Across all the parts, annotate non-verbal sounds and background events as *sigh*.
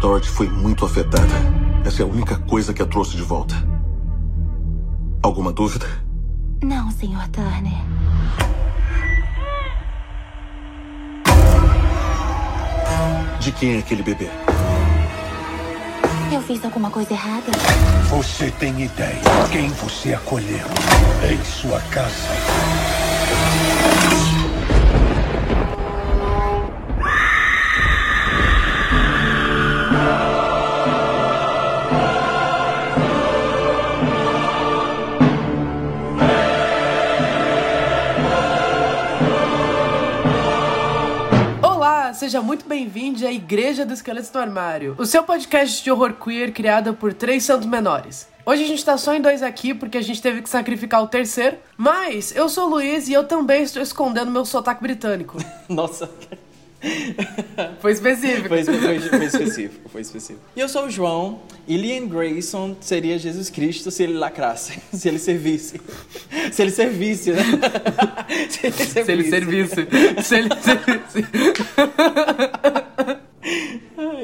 Dorothy foi muito afetada. Essa é a única coisa que a trouxe de volta. Alguma dúvida? Não, Sr. Turner. De quem é aquele bebê? Eu fiz alguma coisa errada? Você tem ideia quem você acolheu em sua casa? Seja muito bem-vindo à Igreja do Esqueleto do Armário, o seu podcast de horror queer criado por três santos menores. Hoje a gente tá só em dois aqui porque a gente teve que sacrificar o terceiro, mas eu sou o Luiz e eu também estou escondendo meu sotaque britânico. *laughs* Nossa, Foi específico. foi, foi- foi específico, foi específico. E eu sou o João, e Liam Grayson seria Jesus Cristo se ele lacrasse, *laughs* se ele servisse. Se ele servisse, né? *laughs* Se ele servisse. Se ele servisse. Se ele servisse.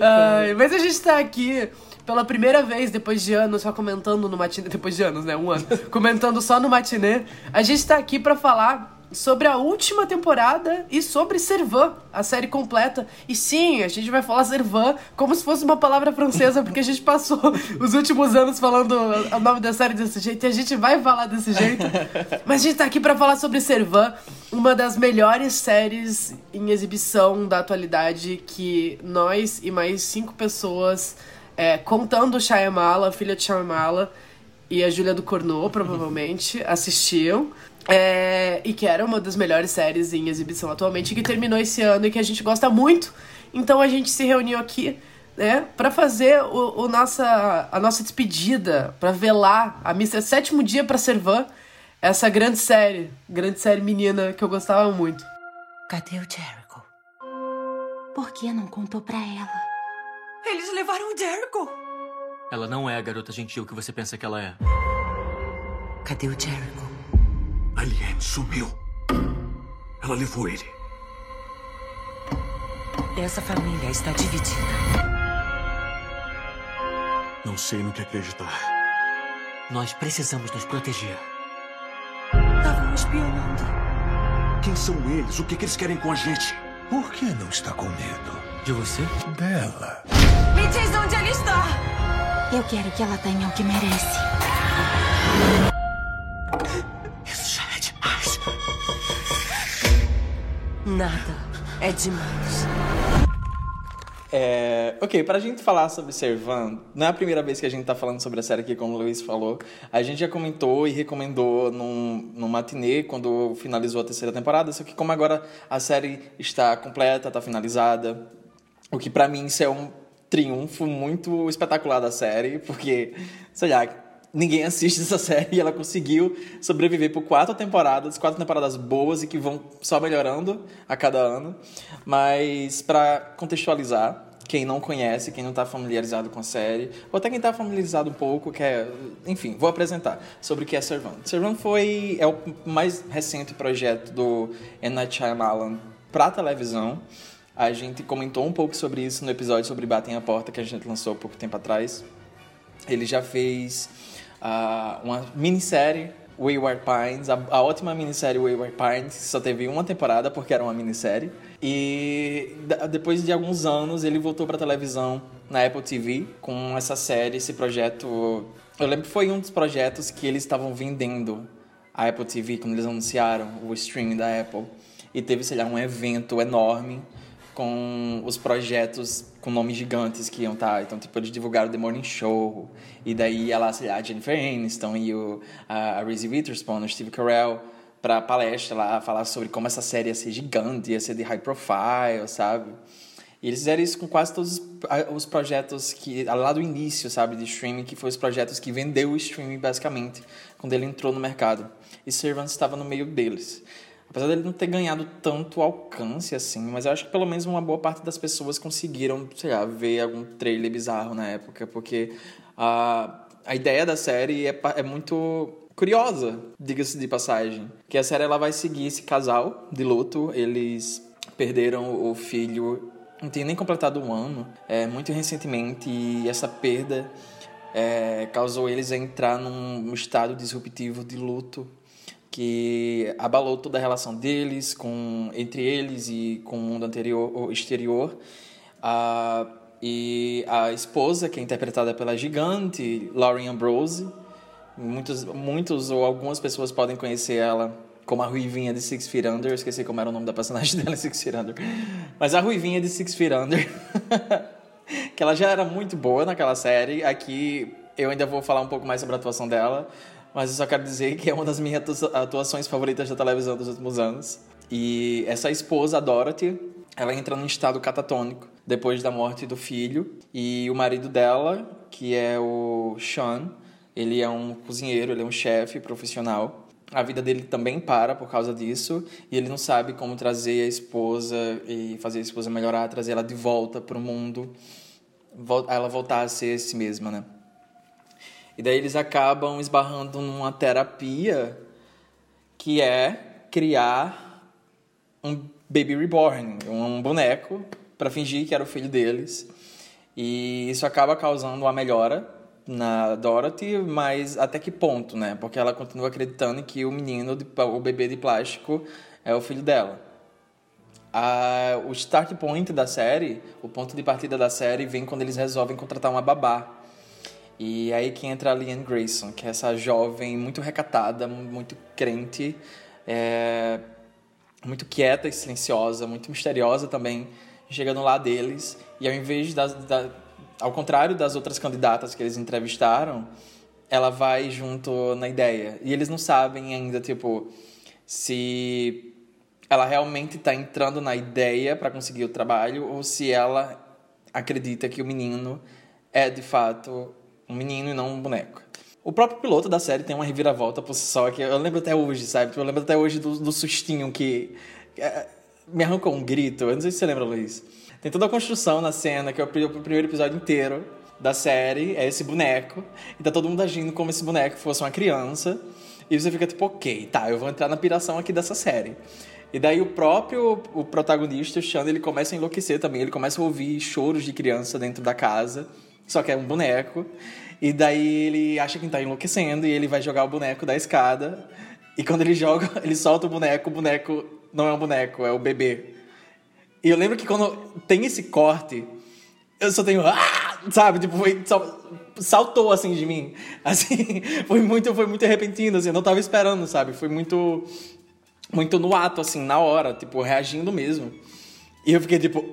Ai, mas a gente tá aqui pela primeira vez depois de anos, só comentando no matinê. Depois de anos, né? Um ano. comentando só no matinê. A gente tá aqui pra falar sobre a última temporada e sobre Servan, a série completa. E sim, a gente vai falar Servan como se fosse uma palavra francesa, porque a gente passou *laughs* os últimos anos falando o nome da série desse jeito e a gente vai falar desse jeito. Mas a gente tá aqui pra falar sobre Servan, uma das melhores séries em exibição da atualidade que nós e mais cinco pessoas, é, contando Shyamala, filha de Shyamala e a Júlia do Cornô, provavelmente, assistiam. É, e que era uma das melhores séries em exibição atualmente, que terminou esse ano e que a gente gosta muito. Então a gente se reuniu aqui, né, para fazer o, o nossa, a nossa despedida, para velar a missa sétimo dia para Servan, essa grande série, grande série menina que eu gostava muito. Cadê o Jericho? Por que não contou pra ela? Eles levaram o Jericho! Ela não é a garota gentil que você pensa que ela é. Cadê o Jericho? A Liane sumiu. Ela levou ele. Essa família está dividida. Não sei no que acreditar. Nós precisamos nos proteger. Estavam espionando. Quem são eles? O que, que eles querem com a gente? Por que não está com medo De você? dela? Me diz onde ele está! Eu quero que ela tenha o que merece. Nada é demais. É, ok, pra gente falar sobre Servan, não é a primeira vez que a gente tá falando sobre a série aqui, como o Luiz falou. A gente já comentou e recomendou num, num matinê, quando finalizou a terceira temporada, só que como agora a série está completa, tá finalizada, o que pra mim isso é um triunfo muito espetacular da série, porque, sei lá, ninguém assiste essa *laughs* série e ela conseguiu sobreviver por quatro temporadas, quatro temporadas boas e que vão só melhorando a cada ano. Mas para contextualizar, quem não conhece, quem não está familiarizado com a série, ou até quem está familiarizado um pouco, quer, enfim, vou apresentar sobre o que é Servant. Servant foi é o mais recente projeto do M. Night Shyamalan para televisão. A gente comentou um pouco sobre isso no episódio sobre Batem a Porta que a gente lançou há pouco tempo atrás. Ele já fez ah, uma minissérie, Wayward Pines, a, a ótima minissérie Wayward Pines, só teve uma temporada porque era uma minissérie. E depois de alguns anos ele voltou para televisão na Apple TV com essa série, esse projeto. Eu lembro que foi um dos projetos que eles estavam vendendo a Apple TV quando eles anunciaram o streaming da Apple. E teve, sei lá, um evento enorme com os projetos com nomes gigantes que iam estar. Então, tipo, eles divulgaram The Morning Show. E daí lá, a Jennifer Aniston e o, a, Reese Witherspoon, o Steve Carell, pra palestra lá, falar sobre como essa série ia ser gigante, ia ser de high profile, sabe? E eles fizeram isso com quase todos os projetos que, lá do início, sabe, de streaming, que foi os projetos que vendeu o streaming, basicamente, quando ele entrou no mercado. E Servants estava no meio deles. Apesar dele não ter ganhado tanto alcance assim, mas eu acho que pelo menos uma boa parte das pessoas conseguiram, sei lá, ver algum trailer bizarro na época, porque a, a ideia da série é, é muito curiosa, diga-se de passagem. Que a série ela vai seguir esse casal de luto, eles perderam o filho não tinha nem completado um ano, é, muito recentemente, e essa perda é, causou eles a entrar num estado disruptivo de luto que abalou toda a relação deles com entre eles e com o mundo anterior ou exterior. Ah, e a esposa, que é interpretada pela gigante Lauren Ambrose, muitos, muitos ou algumas pessoas podem conhecer ela como a Ruivinha de Six Feet Under. Eu esqueci como era o nome da personagem *laughs* dela em Six Feet Under. Mas a Ruivinha de Six Feet Under, *laughs* que ela já era muito boa naquela série. Aqui eu ainda vou falar um pouco mais sobre a atuação dela, mas eu só quero dizer que é uma das minhas atuações favoritas da televisão dos últimos anos. E essa esposa, a Dorothy, ela entra num estado catatônico depois da morte do filho. E o marido dela, que é o Sean, ele é um cozinheiro, ele é um chefe profissional. A vida dele também para por causa disso e ele não sabe como trazer a esposa e fazer a esposa melhorar, trazer ela de volta para o mundo, ela voltar a ser si mesma, né? E daí eles acabam esbarrando numa terapia que é criar um baby reborn, um boneco para fingir que era o filho deles. E isso acaba causando uma melhora na Dorothy, mas até que ponto, né? Porque ela continua acreditando que o menino, o bebê de plástico, é o filho dela. O start point da série, o ponto de partida da série, vem quando eles resolvem contratar uma babá e aí que entra a Liane Grayson, que é essa jovem muito recatada, muito crente, é, muito quieta e silenciosa, muito misteriosa também, chegando lá deles. E ao invés das, da, ao contrário das outras candidatas que eles entrevistaram, ela vai junto na ideia. E eles não sabem ainda, tipo, se ela realmente está entrando na ideia para conseguir o trabalho ou se ela acredita que o menino é de fato um menino e não um boneco. O próprio piloto da série tem uma reviravolta por si só, que eu lembro até hoje, sabe? Eu lembro até hoje do, do sustinho que é, me arrancou um grito. Eu não sei se você lembra, Luiz. Tem toda a construção na cena, que é o primeiro episódio inteiro da série, é esse boneco. E tá todo mundo agindo como se boneco fosse uma criança. E você fica tipo, ok, tá, eu vou entrar na piração aqui dessa série. E daí o próprio o protagonista, o Xander, ele começa a enlouquecer também. Ele começa a ouvir choros de criança dentro da casa. Só que é um boneco. E daí ele acha que tá enlouquecendo e ele vai jogar o boneco da escada. E quando ele joga, *laughs* ele solta o boneco, o boneco não é um boneco, é o bebê. E eu lembro que quando tem esse corte, eu só tenho. Ah! Sabe? Tipo, foi, só, saltou assim de mim. *laughs* Assim, foi muito, foi muito repentino, assim, eu não tava esperando, sabe? Foi muito. Muito no ato, assim, na hora, tipo, reagindo mesmo. E eu fiquei tipo,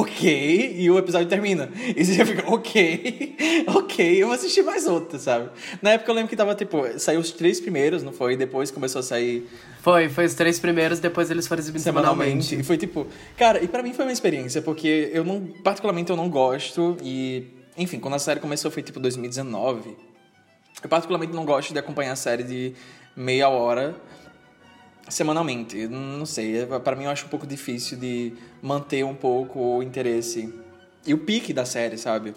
ok, e o episódio termina. E você já fica, ok, *laughs* ok, eu vou assistir mais outro, sabe? Na época eu lembro que tava, tipo, saiu os três primeiros, não foi? Depois começou a sair. Foi, foi os três primeiros, depois eles foram exibidos semanalmente. semanalmente. E foi tipo, cara, e para mim foi uma experiência, porque eu não, particularmente eu não gosto, e, enfim, quando a série começou foi tipo 2019. Eu particularmente não gosto de acompanhar a série de meia hora semanalmente. Não sei, é, para mim eu acho um pouco difícil de manter um pouco o interesse e o pique da série, sabe?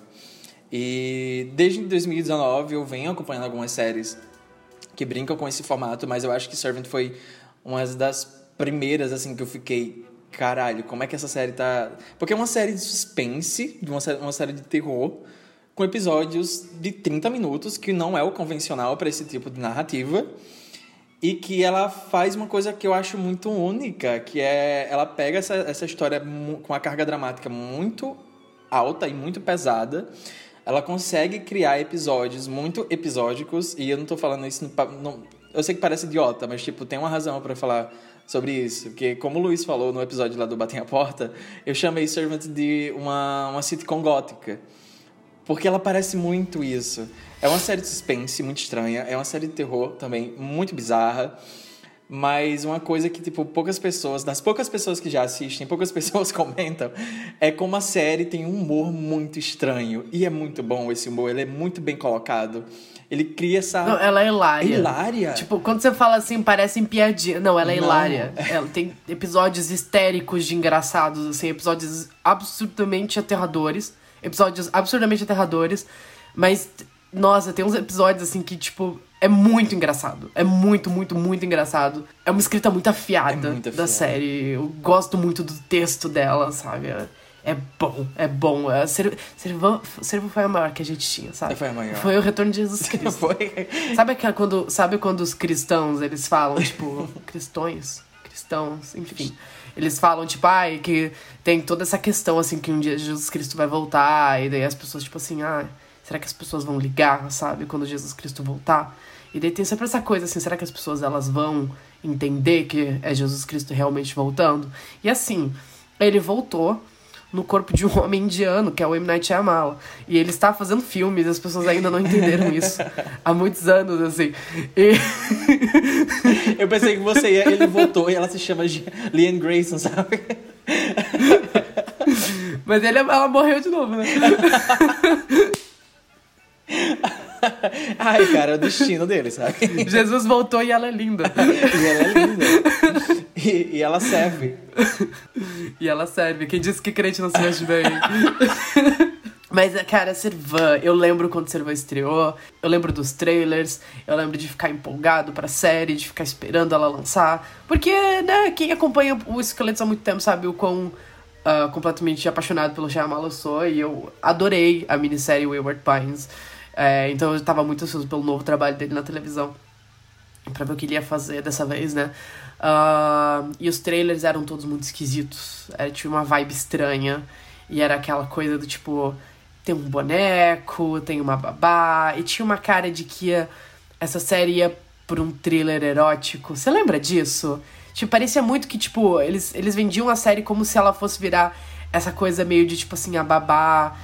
E desde 2019 eu venho acompanhando algumas séries que brincam com esse formato, mas eu acho que Servant foi uma das primeiras assim que eu fiquei, caralho, como é que essa série tá? Porque é uma série de suspense, uma série, uma série de terror com episódios de 30 minutos, que não é o convencional para esse tipo de narrativa e que ela faz uma coisa que eu acho muito única, que é ela pega essa, essa história com uma carga dramática muito alta e muito pesada. Ela consegue criar episódios muito episódicos, e eu não tô falando isso. No, no, eu sei que parece idiota, mas tipo, tem uma razão para falar sobre isso. Porque, como o Luiz falou no episódio lá do Batem a Porta, eu chamei Servant de uma, uma sitcom gótica. Porque ela parece muito isso. É uma série de suspense muito estranha, é uma série de terror também muito bizarra. Mas uma coisa que, tipo, poucas pessoas, das poucas pessoas que já assistem, *laughs* poucas pessoas comentam, é como a série tem um humor muito estranho. E é muito bom esse humor, ele é muito bem colocado. Ele cria essa. Não, ela é hilária. Hilária? Tipo, quando você fala assim, parece em piadinha. Não, ela é Não. hilária. Ela tem episódios histéricos de engraçados, assim, episódios absurdamente aterradores episódios absurdamente aterradores, mas nossa, tem uns episódios assim que tipo é muito engraçado. É muito, muito, muito engraçado. É uma escrita muito afiada, é muito afiada. da série. Eu gosto muito do texto dela, sabe? É, bom, é bom. É, Servo, Servo, Servo foi a maior que a gente tinha, sabe? Foi a maior. Foi o retorno de Jesus Cristo. *laughs* Foi. Sabe, aquela, quando, sabe quando os cristãos, eles falam, tipo, *laughs* cristões, cristãos, enfim. Eles falam, tipo, ai, que tem toda essa questão, assim, que um dia Jesus Cristo vai voltar, e daí as pessoas, tipo assim, ah, será que as pessoas vão ligar, sabe, quando Jesus Cristo voltar? E daí tem sempre essa coisa, assim, será que as pessoas, elas vão entender que é Jesus Cristo realmente voltando? E assim, ele voltou no corpo de um *laughs* homem indiano, que é o M. Night Shyamalan. E ele está fazendo filmes, as pessoas ainda não entenderam isso há muitos anos, assim. E... *laughs* Eu pensei que você ia, ele voltou e ela se chama Liam Grayson, sabe? Mas ele, ela morreu de novo, né? Ai, cara, é o destino dele, sabe? Jesus voltou e ela é linda. E ela é linda. E, *laughs* e ela serve. *laughs* E ela serve. Quem disse que crente não se veste bem? *laughs* Mas, cara, Servan, eu lembro quando Servan estreou, eu lembro dos trailers, eu lembro de ficar empolgado pra série, de ficar esperando ela lançar. Porque, né, quem acompanha o Esqueletos há muito tempo sabe o quão ah, completamente apaixonado pelo Shyamalan eu sou, e eu adorei a minissérie Wayward Pines. É, então eu tava muito ansioso pelo novo trabalho dele na televisão. Pra ver o que ele ia fazer dessa vez, né? Ah, e os trailers eram todos muito esquisitos. Era, tinha uma vibe estranha. E era aquela coisa do tipo: tem um boneco, tem uma babá. E tinha uma cara de que ia- essa série ia por um thriller erótico. Você lembra disso? Tipo, parecia muito que, tipo, eles, eles vendiam a série como se ela fosse virar essa coisa meio de, tipo assim, a babá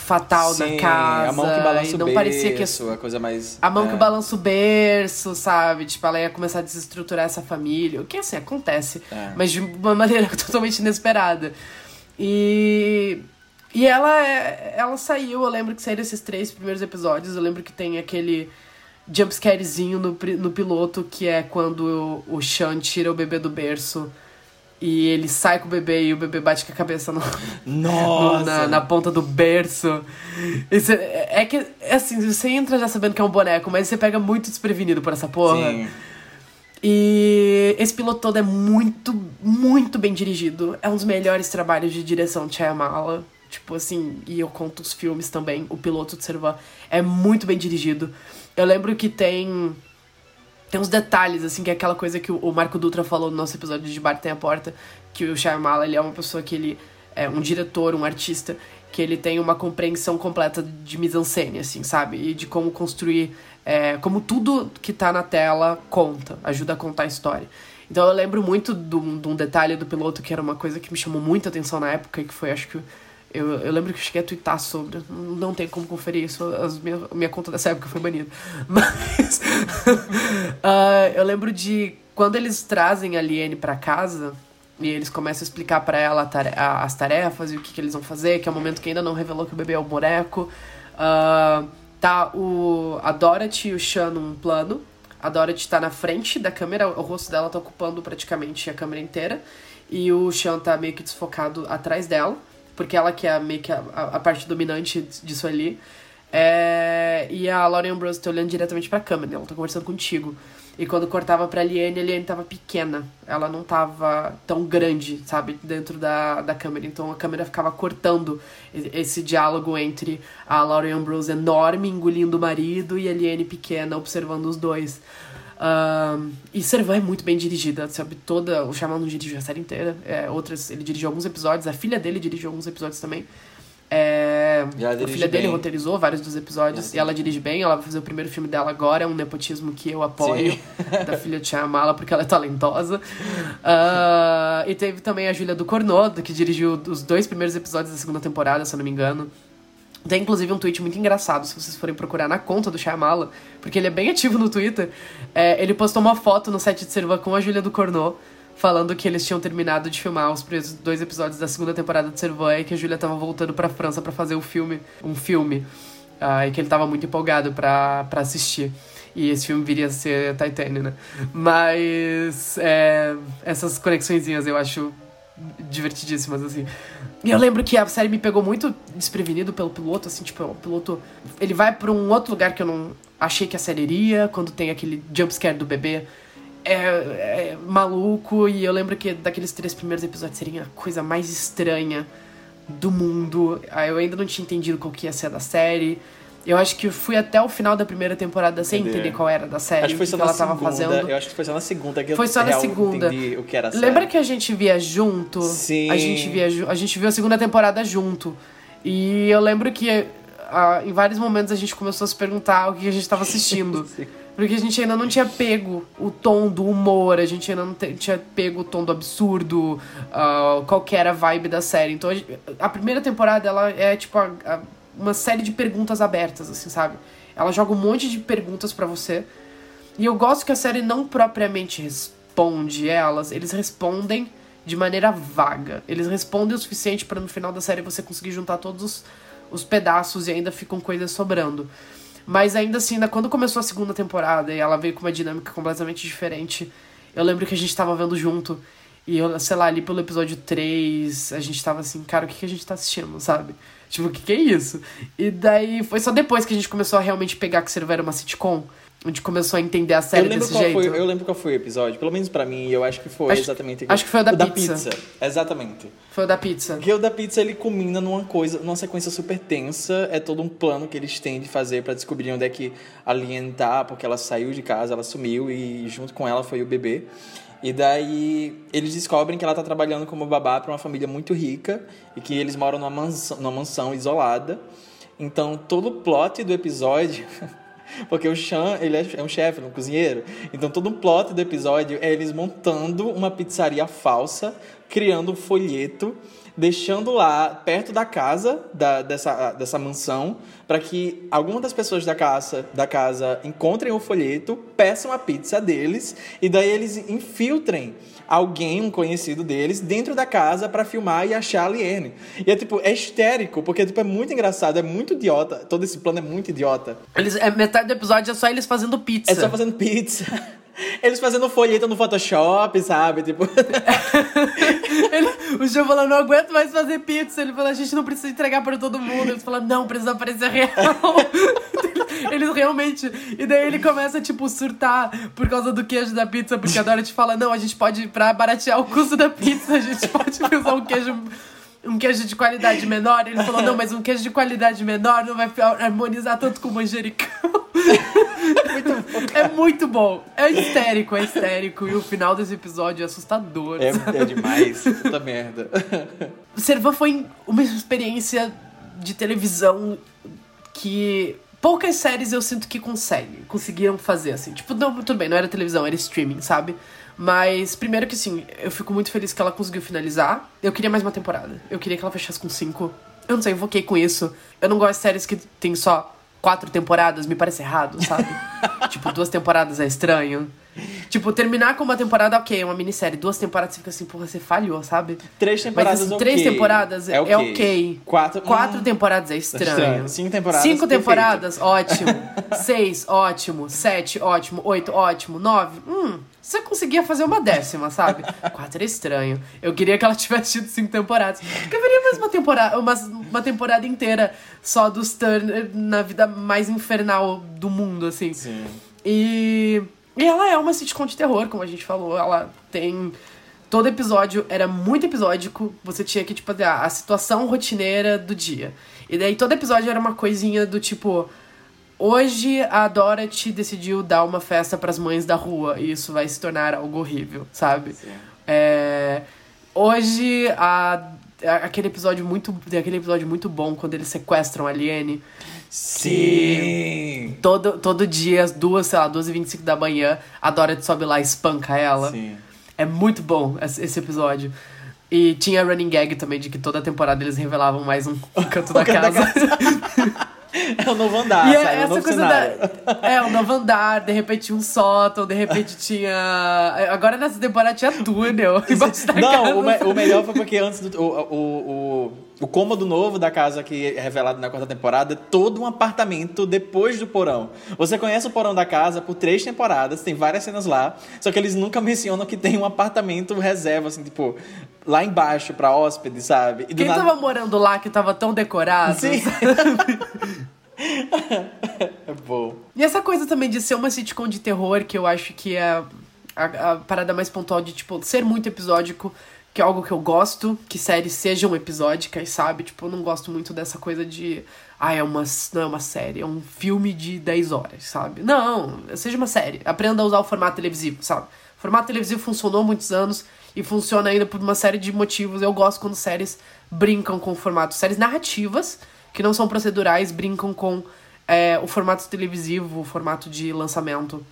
fatal Sim, na casa. a mão que balança o não parecia que berço, a coisa mais... a mão é. que balança o berço, sabe? Tipo, ela ia começar a desestruturar essa família. O que, assim, acontece. É. Mas de uma *laughs* maneira totalmente inesperada. E... E ela, é- ela saiu, eu lembro que saíram esses três primeiros episódios. Eu lembro que tem aquele jumpscarezinho no, no piloto, que é quando o, o Sean tira o bebê do berço. E ele sai com o bebê e o bebê bate com a cabeça no, no- na, na ponta do berço. Isso é, é que, assim, você entra já sabendo que é um boneco, mas você pega muito desprevenido por essa porra. Sim. E esse piloto todo é muito, muito bem dirigido. É um dos melhores trabalhos de direção de Shyamalan. Tipo assim, e eu conto os filmes também. O piloto de Servan é muito bem dirigido. Eu lembro que tem tem uns detalhes, assim, que é aquela coisa que o Marco Dutra falou no nosso episódio de Bar Tem a Porta, que o Shyamalan, ele é uma pessoa que ele é um diretor, um artista, que ele tem uma compreensão completa de mise-en-scène, assim, sabe? E de como construir, é, como tudo que tá na tela conta, ajuda a contar a história. Então eu lembro muito de um de um detalhe do piloto que era uma coisa que me chamou muita atenção na época, que foi, acho que eu, eu lembro que eu cheguei a twittar sobre. Não tem como conferir isso. As minha, minha conta dessa época foi banida. *laughs* Mas. *laughs* ah, eu lembro de quando eles trazem a Liane pra casa. E eles começam a explicar pra ela tare- a- as tarefas e o que, que eles vão fazer, que é o momento que ainda não revelou que o bebê é o boneco. Ah, tá o, a Dorothy e o Sean num plano. A Dorothy tá na frente da câmera, o rosto dela tá ocupando praticamente a câmera inteira. E o Sean tá meio que desfocado atrás dela, porque ela que é meio que a, a- parte dominante disso ali. É, e a Lauren Ambrose tá olhando diretamente pra câmera, ela tá conversando contigo. E quando cortava pra Liane, a Liane tava pequena. Ela não tava tão grande, sabe, dentro da, da câmera. Então a câmera ficava cortando esse diálogo entre a Lauren Ambrose enorme, engolindo o marido, e a Liane pequena, observando os dois. Ahn, e Servan é muito bem dirigida, sabe? Toda. O Shyamalan não dirigiu a série inteira. É, outras, ele dirigiu alguns episódios, a filha dele dirigiu alguns episódios também. É, a filha dele bem. roteirizou vários dos episódios Ela e ela dirige bem. Ela vai fazer o primeiro filme dela agora, é um nepotismo que eu apoio, *laughs* da filha de Shyamala, porque ela é talentosa. Ah, e teve também a Júlia do Cornodo, que dirigiu os dois primeiros episódios da segunda temporada, se eu não me engano. Tem inclusive um tweet muito engraçado, se vocês forem procurar na conta do Shyamala, porque ele é bem ativo no Twitter. É, ele postou uma foto no set de Serva com a Júlia do Cornô, falando que eles tinham terminado de filmar os dois episódios da segunda temporada de Servan e que a Júlia tava voltando pra França pra fazer o filme, um filme. Ah, e que ele tava muito empolgado pra assistir. E esse filme viria a ser Titanic, né? Mas é, essas conexõezinhas eu acho divertidíssimas, assim. E eu lembro que a série me pegou muito desprevenido pelo piloto, assim, tipo, o piloto. Ele vai pra um outro lugar que eu não achei que a série iria, quando tem aquele jumpscare do bebê. É, é maluco, e eu lembro que daqueles três primeiros episódios seria a coisa mais estranha do mundo. Eu ainda não tinha entendido qual que ia ser da série. Eu acho que fui até o final da primeira temporada sem Entender. entender qual era da série, Acho que foi o só que na ela tava segunda. fazendo. Eu acho que foi só na segunda que Foi eu só na segunda. entendi o que era a série. Lembra que a gente via junto? Sim. A gente via a gente viu a segunda temporada junto. E eu lembro que ah, em vários momentos a gente começou a se perguntar o que a gente estava assistindo. *laughs* Porque a gente ainda não tinha pego o tom do humor, a gente ainda não tinha pego o tom do absurdo, ah, qual que era a vibe da série. Então a, a primeira temporada ela é tipo a- a- uma série de perguntas abertas, assim, sabe? Ela joga um monte de perguntas pra você. E eu gosto que a série não propriamente responde elas, eles respondem de maneira vaga. Eles respondem o suficiente pra no final da série você conseguir juntar todos os, os pedaços e ainda ficam coisas sobrando. Mas ainda assim, ainda quando começou a segunda temporada e ela veio com uma dinâmica completamente diferente, eu lembro que a gente tava vendo junto. E eu, sei lá, ali pelo episódio 3, a gente tava assim, cara, o que, que a gente tá assistindo, sabe? Tipo, o que, que é isso? E daí foi só depois que a gente começou a realmente pegar que Servo era uma sitcom. A gente começou a entender a série desse jeito. Foi, eu lembro qual foi o episódio, pelo menos pra mim, eu acho que foi Acho- exatamente. acho que foi o da pizza. Exatamente. Foi o da pizza. Porque o da pizza ele culmina numa coisa, numa sequência super tensa. É todo um plano que eles têm de fazer pra descobrir onde é que a Lien tá, porque ela saiu de casa, ela sumiu e junto com ela foi o bebê. E daí eles descobrem que ela tá trabalhando como babá pra uma família muito rica e que eles moram numa mansão, numa mansão isolada. Então todo o plot do episódio *laughs* Porque o Sean, ele é é um chefe, um cozinheiro. Então todo o plot do episódio é eles montando uma pizzaria falsa, criando um folheto, deixando lá perto da casa da, dessa, dessa mansão, para que alguma das pessoas da casa, da casa encontrem o folheto, peçam a pizza deles e daí eles infiltrem alguém, um conhecido deles, dentro da casa para filmar e achar a Liene. E é tipo, é histérico, porque tipo, é muito engraçado, é muito idiota. Todo esse plano é muito idiota. Eles, é, metade do episódio é só eles fazendo pizza. É só fazendo pizza. *laughs* Eles fazendo folheto no Photoshop, sabe? Tipo. *laughs* Ele- o João falou, não aguento mais fazer pizza. Ele falou, a gente não precisa entregar pra todo mundo. Eles falaram, não, precisa parecer real. *laughs* Eles realmente. E daí ele começa, tipo, surtar por causa do queijo da pizza, porque a Dorothy fala, não, a gente pode, pra baratear o custo da pizza, a gente pode usar um queijo. Um queijo de qualidade menor. Ele falou, não, mas um queijo de qualidade menor não vai harmonizar tanto com o manjericão. É muito bom. É histérico, é histérico. E o final desse episódio é assustador. É, é demais. Puta merda. Servan foi uma experiência de televisão que poucas séries eu sinto que conseguem, conseguiram fazer assim. Tipo, não, tudo bem, não era televisão, era streaming, sabe? Mas primeiro que sim, eu fico muito feliz que ela conseguiu finalizar. Eu queria mais uma temporada. Eu queria que ela fechasse com cinco. Eu não sei, eu invoquei com isso. Eu não gosto de séries que tem só quatro temporadas, me parece errado, sabe? *laughs* tipo, duas temporadas é estranho. Tipo, terminar com uma temporada, ok, é uma minissérie. Duas temporadas você fica assim, porra, você falhou, sabe? Três temporadas Mas, assim, ok. três temporadas é, É ok. Quatro- Quatro hum. temporadas é estranho. Estranho. Cinco temporadas, Cinco perfeito. temporadas, ótimo. Seis, ótimo. Sete, ótimo. Oito, ótimo. Nove, hum. Você conseguia fazer uma décima, sabe? *laughs* Quatro é estranho. Eu queria que ela tivesse tido cinco temporadas. Porque eu veria mais uma temporada, uma, uma temporada inteira só dos Turner na vida mais infernal do mundo, assim. Sim. E, e ela é uma sitcom de terror, como a gente falou. Ela tem. Todo episódio era muito episódico. Você tinha que, tipo, a, a situação rotineira do dia. E daí todo episódio era uma coisinha do tipo. Hoje a Dorothy decidiu dar uma festa pras mães da rua e isso vai se tornar algo horrível, sabe? É, hoje a, a- aquele episódio muito aquele episódio muito bom quando eles sequestram a Aliene. Sim. Todo, todo dia, às duas, sei lá, 12 e 25 da manhã, a Dorothy sobe lá e espanca ela. Sim. É muito bom esse episódio. E tinha running gag também de que toda temporada eles revelavam mais um *laughs* canto da canto da casa. *laughs* É o novo andar, e sabe? é É o essa novo coisa cenário. da. É, o novo andar, de repente tinha um sótão, de repente tinha. Agora nessa temporada tinha túnel. *laughs* Não, o, me- o melhor foi porque antes do. O, o, o, o cômodo novo da casa que é revelado na quarta temporada é todo um apartamento depois do porão. Você conhece o porão da casa por três temporadas, tem várias cenas lá, só que eles nunca *laughs* mencionam que tem um apartamento reserva, assim, tipo, lá embaixo pra hóspede, sabe? Quem nada- tava morando lá que tava tão decorado? Sim. *laughs* é bom. E essa coisa também de ser uma sitcom de terror, que eu acho que é a, a parada mais pontual de, tipo, ser muito episódico, que é algo que eu gosto, que séries sejam episódicas, sabe? Tipo, eu não gosto muito dessa coisa de. Ah, é uma, não é uma série, é um filme de 10 horas, sabe? Não, seja uma série. Aprenda a usar o formato televisivo, sabe? O formato televisivo funcionou há muitos anos e funciona ainda por uma série de motivos. Eu gosto quando séries brincam com o formato. Séries narrativas, que não são procedurais, brincam com é, o formato televisivo, o formato de lançamento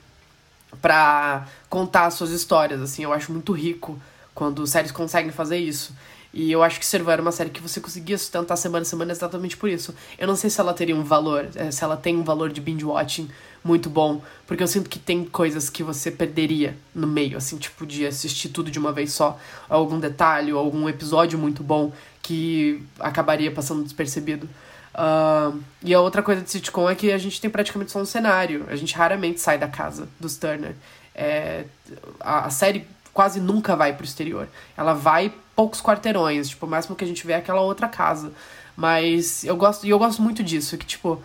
pra contar suas histórias, assim. Eu acho muito rico quando séries conseguem fazer isso. E eu acho que Servant era uma série que você conseguia sustentar semana a semana exatamente por isso. Eu não sei se ela teria um valor, é, se ela tem um valor de binge watching muito bom, porque eu sinto que tem coisas que você perderia no meio, assim, tipo de assistir tudo de uma vez só, algum detalhe ou algum episódio muito bom que acabaria passando despercebido. Uh, e a outra coisa de sitcom é que a gente tem praticamente só um cenário, a gente raramente sai da casa dos Turner. É, a, a série quase nunca vai pro exterior. Ela vai poucos quarteirões, tipo, o máximo que a gente vê é aquela outra casa. Mas eu gosto, e eu gosto muito disso, que tipo,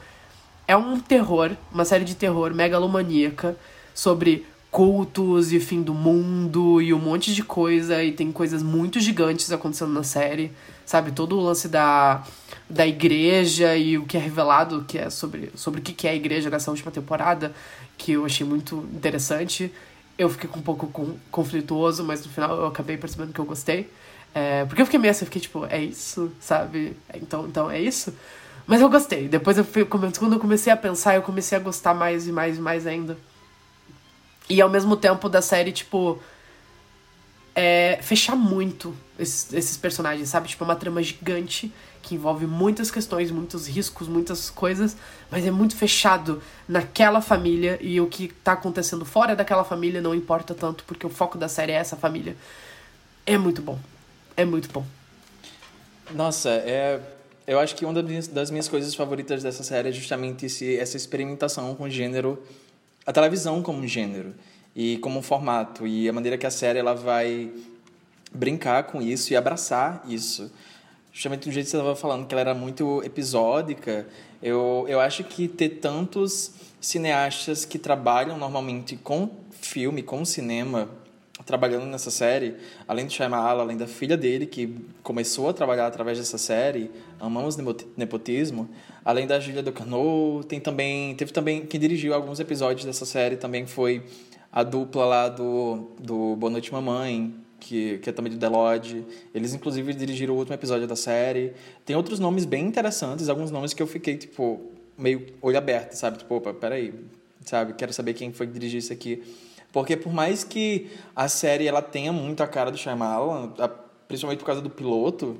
é um terror, uma série de terror megalomaníaca sobre cultos e fim do mundo e um monte de coisa e tem coisas muito gigantes acontecendo na série, sabe? Todo o lance da da igreja e o que é revelado que é sobre sobre o que é a igreja nessa última temporada, que eu achei muito interessante eu fiquei um pouco com, conflituoso, mas no final eu acabei percebendo que eu gostei. É, porque eu fiquei meio assim, eu fiquei tipo, é isso, sabe? Então, então é isso. Mas eu gostei. Depois, eu fui, quando eu comecei a pensar, eu comecei a gostar mais e mais e mais ainda. E ao mesmo tempo da série, tipo, é, fechar muito esses, esses personagens, sabe? Tipo, é uma trama gigante que envolve muitas questões, muitos riscos, muitas coisas, mas é muito fechado naquela família e o que tá acontecendo fora daquela família não importa tanto, porque o foco da série é essa família. É muito bom. É muito bom. Nossa, é. Eu acho que uma das minhas, coisas favoritas dessa série é justamente esse, essa experimentação com o gênero, a televisão como gênero e como formato e a maneira que a série ela vai brincar com isso e abraçar isso. Justamente do jeito que você estava falando, que ela era muito episódica, eu, eu acho que ter tantos cineastas que trabalham normalmente com filme, com cinema, trabalhando nessa série, além do Shyamalan, além da filha dele, que começou a trabalhar através dessa série, Amamos Nepotismo, além da Julia Ducournau, tem também, teve também, quem dirigiu alguns episódios dessa série também foi a dupla lá do, do Boa Noite Mamãe, que, que é também do The Lodge. Eles, inclusive, dirigiram o último episódio da série. Tem outros nomes bem interessantes, alguns nomes que eu fiquei, tipo, meio olho aberto, sabe? Tipo, opa, peraí, sabe? Quero saber quem foi que dirigiu isso aqui. Porque por mais que a série ela tenha muito a cara do Shyamalan, principalmente por causa do piloto,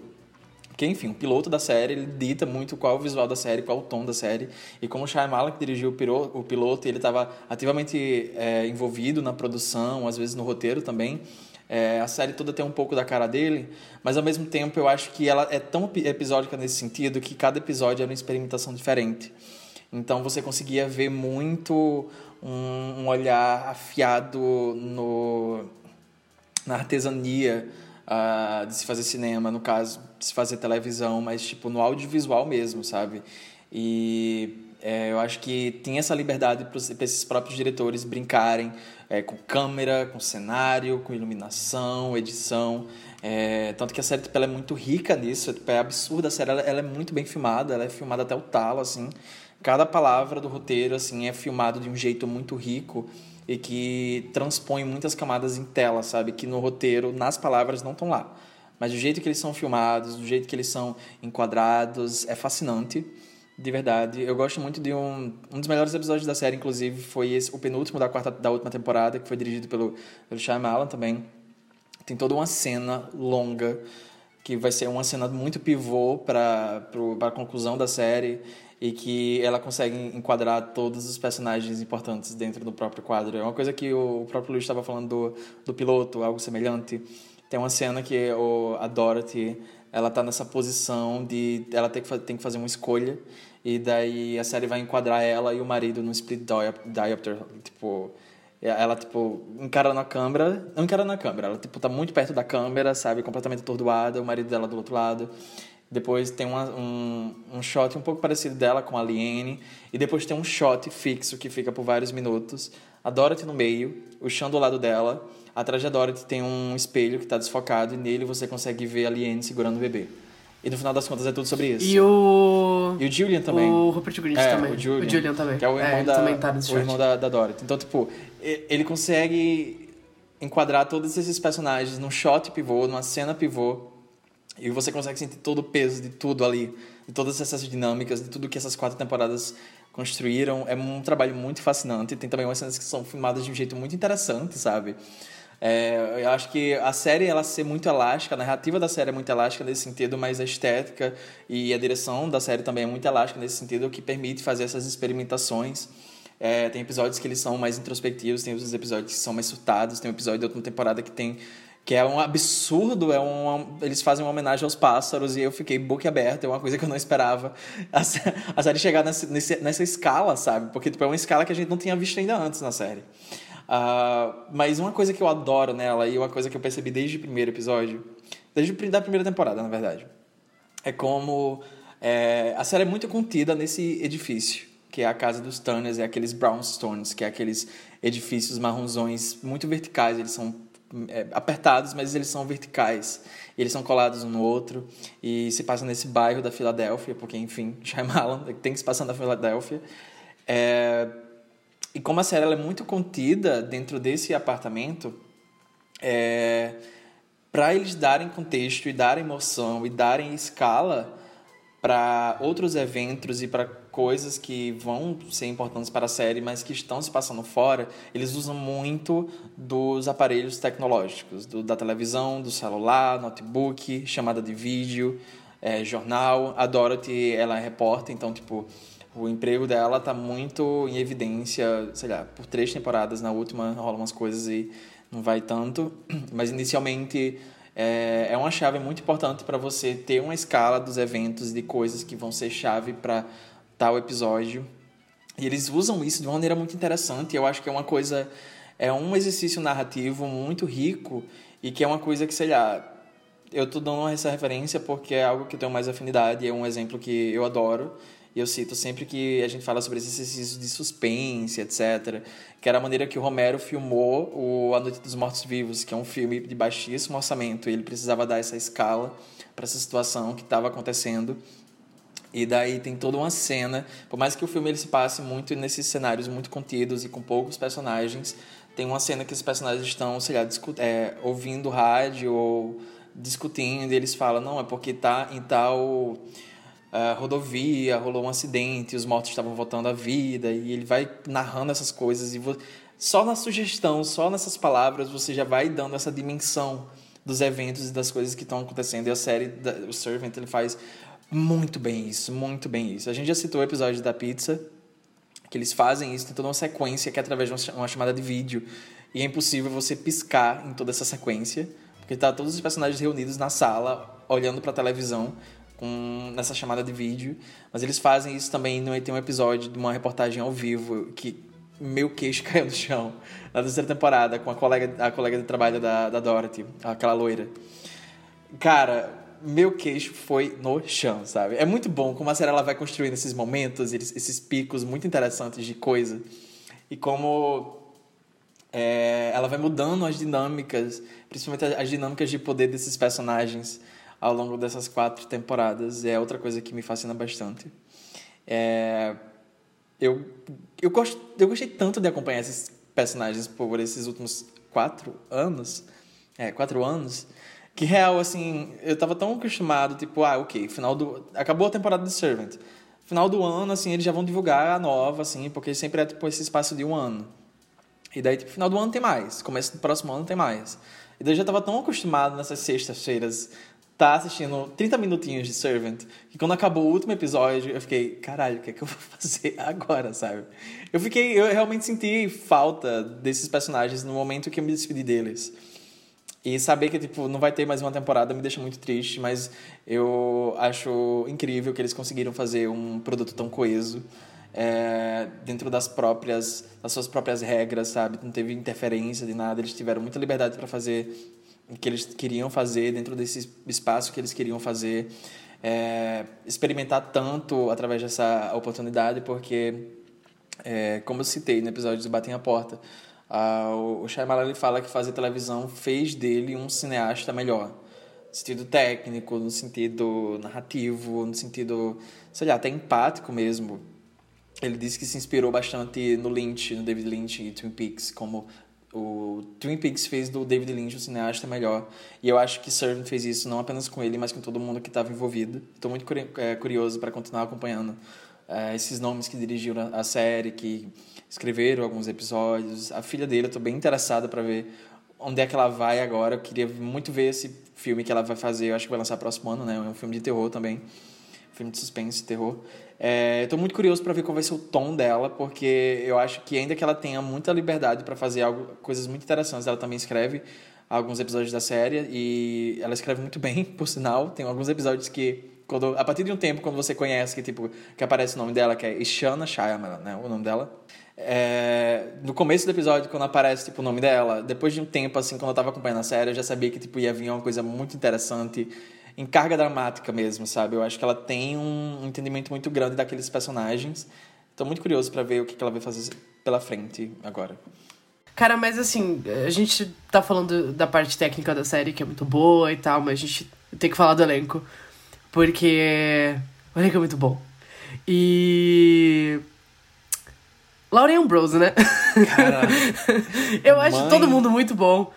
porque, enfim, o piloto da série ele dita muito qual é o visual da série, qual é o tom da série. E como o Shyamalan que dirigiu o piloto, ele estava ativamente é, envolvido na produção, às vezes no roteiro também. É, a série toda tem um pouco da cara dele, mas ao mesmo tempo eu acho que ela é tão episódica nesse sentido que cada episódio era uma experimentação diferente. Então você conseguia ver muito um, um olhar afiado no, na artesania uh, de se fazer cinema, no caso, de se fazer televisão, mas tipo no audiovisual mesmo, sabe? E é, eu acho que tem essa liberdade para esses próprios diretores brincarem é, com câmera, com cenário, com iluminação, edição. É, tanto que a série tipo, é muito rica nisso, é, é absurda a série, ela, ela, é muito bem filmada, ela é filmada até o talo, assim. Cada palavra do roteiro assim é filmado de um jeito muito rico e que transpõe muitas camadas em tela, sabe? Que no roteiro, nas palavras, não estão lá. Mas do jeito que eles são filmados, do jeito que eles são enquadrados, é fascinante. De verdade. Eu gosto muito de um. Um dos melhores episódios da série, inclusive, foi esse, o penúltimo da, quarta, da última temporada, que foi dirigido pelo, pelo Shyamalan também. Tem toda uma cena longa, que vai ser uma cena muito pivô para a conclusão da série e que ela consegue enquadrar todos os personagens importantes dentro do próprio quadro. É uma coisa que o próprio Luiz estava falando do, do piloto, algo semelhante. Tem uma cena que o, a Dorothy ela tá nessa posição de ela tem que, tem que fazer uma escolha e daí a série vai enquadrar ela e o marido no split diopter, tipo ela tipo encara na câmera, não encara na câmera, ela tipo tá muito perto da câmera, sabe, completamente atordoada, o marido dela do outro lado. Depois tem uma, um, um shot um pouco parecido dela com a Aliene. E depois tem um shot fixo que fica por vários minutos. A Dorothy no meio, o chão do lado dela, atrás da Dorothy tem um espelho que está desfocado e nele você consegue ver a Liane segurando o bebê. E no final das contas é tudo sobre isso. E o. E o Julian também. O Rupert Grint É, também. O Julian, também. Que é o irmão, ele da, também tá o irmão da, da Dorothy. Então, tipo, ele consegue enquadrar todos esses personagens num shot pivô, numa cena pivô. E você consegue sentir todo o peso de tudo ali, de todas essas dinâmicas, de tudo que essas quatro temporadas construíram. É um trabalho muito fascinante. Tem também umas cenas que são filmadas de um jeito muito interessante, sabe? É, eu acho que a série ela ser muito elástica, a narrativa da série é muito elástica nesse sentido, mas a estética e a direção da série também é muito elástica nesse sentido, o que permite fazer essas experimentações. É, tem episódios que eles são mais introspectivos, tem os episódios que são mais surtados, tem um episódio da última temporada que tem que é um absurdo, é um, eles fazem uma homenagem aos pássaros e eu fiquei boquiaberta, é uma coisa que eu não esperava. *laughs* A, a série chegar nessa, nessa escala, sabe? Porque tipo, é uma escala que a gente não tinha visto ainda antes na série. Ah, mas uma coisa que eu adoro nela e uma coisa que eu percebi desde o primeiro episódio, desde da primeira temporada, na verdade, é como é, a série é muito contida nesse edifício, que é a casa dos Turners, é aqueles brownstones, que é aqueles edifícios marronzões muito verticais, eles são é, apertados, mas eles são verticais. Eles são colados um no outro e se passa nesse bairro da Filadélfia, porque enfim, *laughs* Shyamalan tem que se passar na Filadélfia. É, e como a série é muito contida dentro desse apartamento, é, para eles darem contexto e darem emoção e darem escala para outros eventos e para coisas que vão ser importantes para a série, mas que estão se passando fora, eles usam muito dos aparelhos tecnológicos, do, da televisão, do celular, notebook, chamada de vídeo, é, jornal. A Dorothy, ela é repórter, então, tipo, o emprego dela tá muito em evidência, sei lá, por três temporadas, na última rola umas coisas e não vai tanto, *clears throat* mas inicialmente é, é uma chave muito importante para você ter uma escala dos eventos e de coisas que vão ser chave para tal episódio. E eles usam isso de uma maneira muito interessante. Eu acho que é uma coisa, é um exercício narrativo muito rico e que é uma coisa que, sei lá, eu tô dando essa referência porque é algo que eu tenho mais afinidade, é um exemplo que eu adoro. E eu cito sempre que a gente fala sobre esse exercício de suspense, etc. Que era a maneira que o Romero filmou o A Noite dos Mortos Vivos, que é um filme de baixíssimo orçamento. Ele precisava dar essa escala para essa situação que estava acontecendo. E daí tem toda uma cena, por mais que o filme ele se passe muito nesses cenários muito contidos e com poucos personagens, tem uma cena que os personagens estão, sei lá, é, ouvindo rádio ou discutindo e eles falam, não, é porque tá em tal ah, rodovia, rolou um acidente, os mortos estavam voltando à vida, e ele vai narrando essas coisas, e só na sugestão, só nessas palavras, você já vai dando essa dimensão dos eventos e das coisas que estão acontecendo, e a série, da- o Servant, ele faz muito bem isso, muito bem isso. A gente já citou o episódio da pizza, que eles fazem isso, tem toda uma sequência que é através de uma chamada de vídeo, e é impossível você piscar em toda essa sequência, porque tá todos os personagens reunidos na sala, olhando para a televisão, com, nessa chamada de vídeo, mas eles fazem isso também, no, tem um episódio de uma reportagem ao vivo, que meu queixo *laughs* caiu no chão, na terceira temporada, com a colega, a colega de trabalho da, da Dorothy, aquela loira. Cara, meu queixo foi no chão, sabe? É muito bom como a série ela vai construindo esses momentos, esses picos muito interessantes de coisa. E como é, ela vai mudando as dinâmicas, principalmente as dinâmicas de poder desses personagens ao longo dessas quatro temporadas. É outra coisa que me fascina bastante. É, eu, eu, gosto, eu gostei tanto de acompanhar esses personagens por esses últimos quatro anos. É, quatro anos. Que real, assim, eu tava tão acostumado, tipo, ah, ok, final do. Acabou a temporada de Servant. Final do ano, assim, eles já vão divulgar a nova, assim, porque sempre é tipo esse espaço de um ano. E daí, tipo, final do ano tem mais. Começo do próximo ano tem mais. E daí eu já tava tão acostumado nessas sextas-feiras tá assistindo 30 minutinhos de Servant, que quando acabou o último episódio, eu fiquei, caralho, o que é que eu vou *laughs* fazer agora, sabe? Eu fiquei, eu realmente senti falta desses personagens no momento que eu me despedi deles. E saber que, tipo, não vai ter mais uma temporada me deixa muito triste, mas eu acho incrível que eles conseguiram fazer um produto tão coeso é, dentro das próprias, das suas próprias regras, sabe? Não teve interferência de nada, eles tiveram muita liberdade para fazer que eles queriam fazer dentro desse espaço que eles queriam fazer. É, experimentar tanto através dessa oportunidade, porque, é, como eu citei no episódio do Batem a Porta, o o Shyamalan ele fala que fazer televisão fez dele um cineasta melhor. No sentido técnico, no sentido narrativo, no sentido, sei lá, até empático mesmo. Ele disse que se inspirou bastante no Lynch, no David Lynch e Twin Peaks, como o Twin Peaks fez do David Lynch um cineasta melhor. E eu acho que Servant fez isso não apenas com ele, mas com todo mundo que estava envolvido. Estou muito eh, curioso para continuar acompanhando eh, esses nomes que dirigiram a série, que escreveram alguns episódios. A filha dele, eu estou bem interessada para ver onde é que ela vai agora. Eu queria muito ver esse filme que ela vai fazer. Eu acho que vai lançar próximo ano, né? É um filme de terror também filme de suspense terror. É, Estou muito curioso para ver qual vai ser o tom dela, porque eu acho que ainda que ela tenha muita liberdade para fazer algo, coisas muito interessantes, ela também escreve alguns episódios da série e ela escreve muito bem, *laughs* por sinal. Tem alguns episódios que quando a partir de um tempo quando você conhece que tipo que aparece o nome dela que é Ishana Shyamalan, né, o nome dela. É, no começo do episódio quando aparece tipo o nome dela, depois de um tempo assim quando eu tava acompanhando a série, eu já sabia que tipo ia vir uma coisa muito interessante em carga dramática mesmo, sabe? Eu acho que ela tem um entendimento muito grande daqueles personagens. Estou muito curioso para ver o que ela vai fazer pela frente agora. Cara, mas assim, a gente tá falando da parte técnica da série, que é muito boa e tal, mas a gente tem que falar do elenco. Porque o elenco é muito bom. E. Lauren Ambrose, né? Cara, *laughs* Eu acho Mãe. todo mundo muito bom.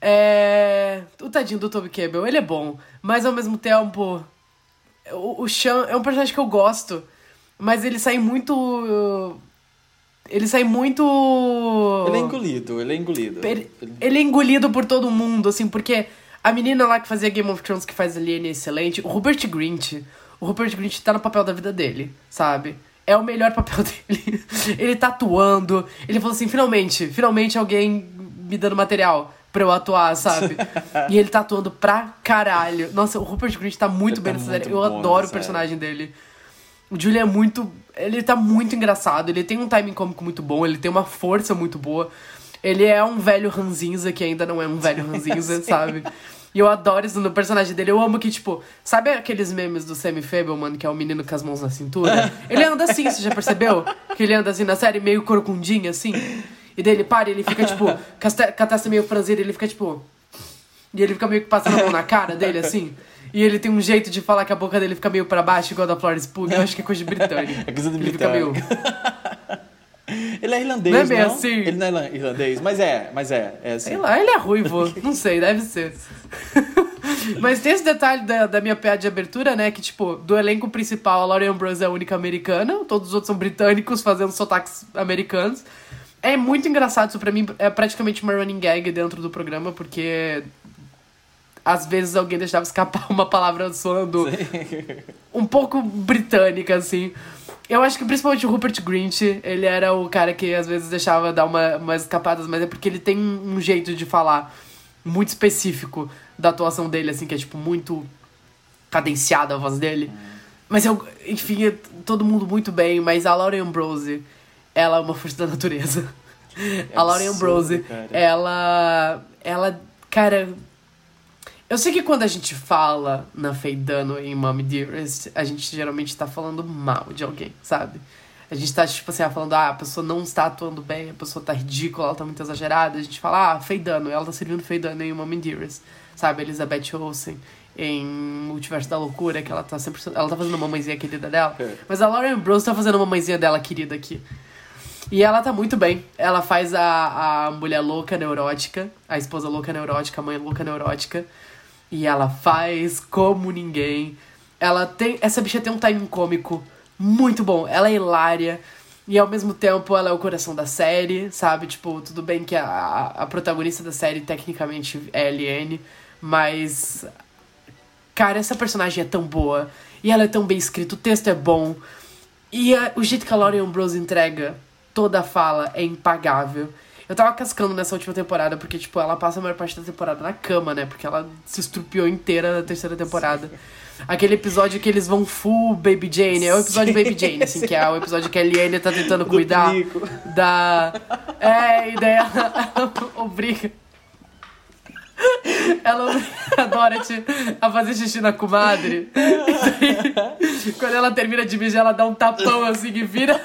É... O tadinho do Toby Campbell, ele é bom, mas ao mesmo tempo. O, o Sean é um personagem que eu gosto, mas ele sai muito. Ele sai muito. ele é engolido, ele é engolido. Ele, ele é engolido por todo mundo, assim, porque a menina lá que fazia Game of Thrones, que faz Alien, é excelente. O Rupert Grint. O Rupert Grint tá no papel da vida dele, sabe? É o melhor *laughs* papel dele. ele tá atuando. Ele falou assim: finalmente, finalmente alguém me dando material pra eu atuar, sabe? *laughs* e ele tá atuando pra caralho. Nossa, o Rupert Grint tá muito Ele bem tá nessa série. Eu adoro o personagem dele. O Julian é muito. Ele tá muito engraçado, ele tem um timing cômico muito bom, ele tem uma força muito boa. Ele é um velho ranzinza que ainda não é um velho ranzinza, *laughs* *laughs* sabe? E eu adoro isso no personagem dele. Eu amo que, tipo, sabe aqueles memes do Sammy Fableman, que é o menino com as mãos na cintura? Ele anda assim, você já percebeu? Que ele anda assim na série, meio corcundinho, assim. E daí ele para e ele fica, *laughs* tipo, com a testa meio franzida, ele fica, tipo. E ele fica meio que passando a mão na cara dele, assim. E ele tem um jeito de falar que a boca dele fica meio pra baixo, igual a da Florence Pugh. Eu acho que é coisa de britânico. É coisa de Ele fica meio... *laughs* Ele é irlandês, Não é bem não? assim? Ele não é irlan- irlandês, mas é, mas é, é assim. Sei lá, ele é ruivo. Não sei, deve ser. *laughs* Mas tem esse detalhe da, da minha piada de abertura, né? Que, tipo, do elenco principal, a Lauren Ambrose é a única americana. Todos os outros são britânicos, fazendo sotaques americanos. É muito engraçado isso pra mim. É praticamente uma running gag dentro do programa, porque... Às vezes alguém deixava escapar *laughs* uma palavra soando um pouco britânica, assim. Eu acho que principalmente o Rupert Grint, ele era o cara que às vezes deixava dar uma, umas escapadas, mas é porque ele tem um jeito de falar muito específico da atuação dele, assim, que é tipo muito cadenciada a voz dele. Mas eu, enfim, é todo mundo muito bem, mas a Lauren Ambrose, ela é uma força da natureza. a Lauren Ambrose, cara. ela. Ela. Cara. Eu sei que quando a gente fala na Faye Dano em Mommy Dearest, a gente geralmente tá falando mal de alguém, sabe? A gente tá, tipo assim, ah, falando, ah, a pessoa não está atuando bem, a pessoa tá ridícula, ela tá muito exagerada. A gente fala, ah, Faye Dano, ela tá servindo Faye Dano em Mommy Dearest, sabe? Elizabeth Olsen em Multiverso da Loucura, que ela tá sempre. Ela tá fazendo uma mãezinha querida dela. É. Mas a Lauren Ambrose tá fazendo uma mãezinha dela querida aqui. E ela tá muito bem. Ela faz a, a mulher louca neurótica, a esposa louca neurótica, a mãe louca neurótica. E ela faz como ninguém. Ela tem. Essa bicha tem um timing cômico muito bom. Ela é hilária. E ao mesmo tempo ela é o coração da série, sabe? Tipo, tudo bem que a, a, protagonista da série tecnicamente é Eliane, mas. Cara, essa personagem é tão boa. E ela é tão bem escrita, o texto é bom. E a- o jeito que a Lauren Ambrose entrega toda fala é impagável. Eu tava cascando nessa última temporada, porque, tipo, ela passa a maior parte da temporada na cama, né? Porque ela se estrupiou inteira na terceira temporada. Aquele episódio que eles vão full Baby Jane, é o episódio Baby Jane, assim, que é o episódio que a Liane tá tentando cuidar pinico. da. É, e daí ela, *laughs* ela obriga. Ela obriga a Dorothy a fazer xixi na comadre. E *laughs* daí, quando ela termina de mijar, ela dá um tapão assim e vira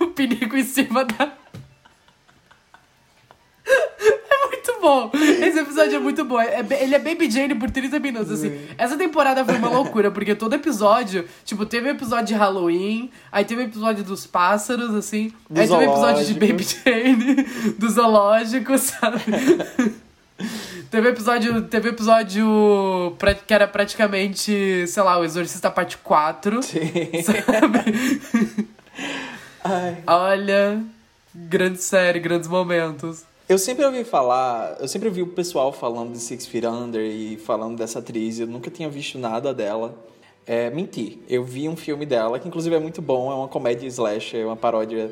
o, pinico em cima da. muito bom. Esse episódio é muito bom. É ele é Baby Jane por 30 minutos, assim. Essa temporada foi uma loucura, porque todo episódio, tipo, teve um episódio de Halloween, aí teve um episódio dos pássaros, assim. Do aí teve um episódio de. Baby Jane, do zoológico, sabe? Teve episódio, teve episódio pra- que era praticamente, sei lá, o Exorcista parte 4. Sabe? *laughs* Ai. Olha, grande série, grandes momentos. Eu sempre ouvi falar, eu sempre ouvi o pessoal falando de Six Feet Under e falando dessa atriz, eu nunca tinha visto nada dela. É, menti, eu vi um filme dela, que inclusive é muito bom, é uma comédia slasher, uma paródia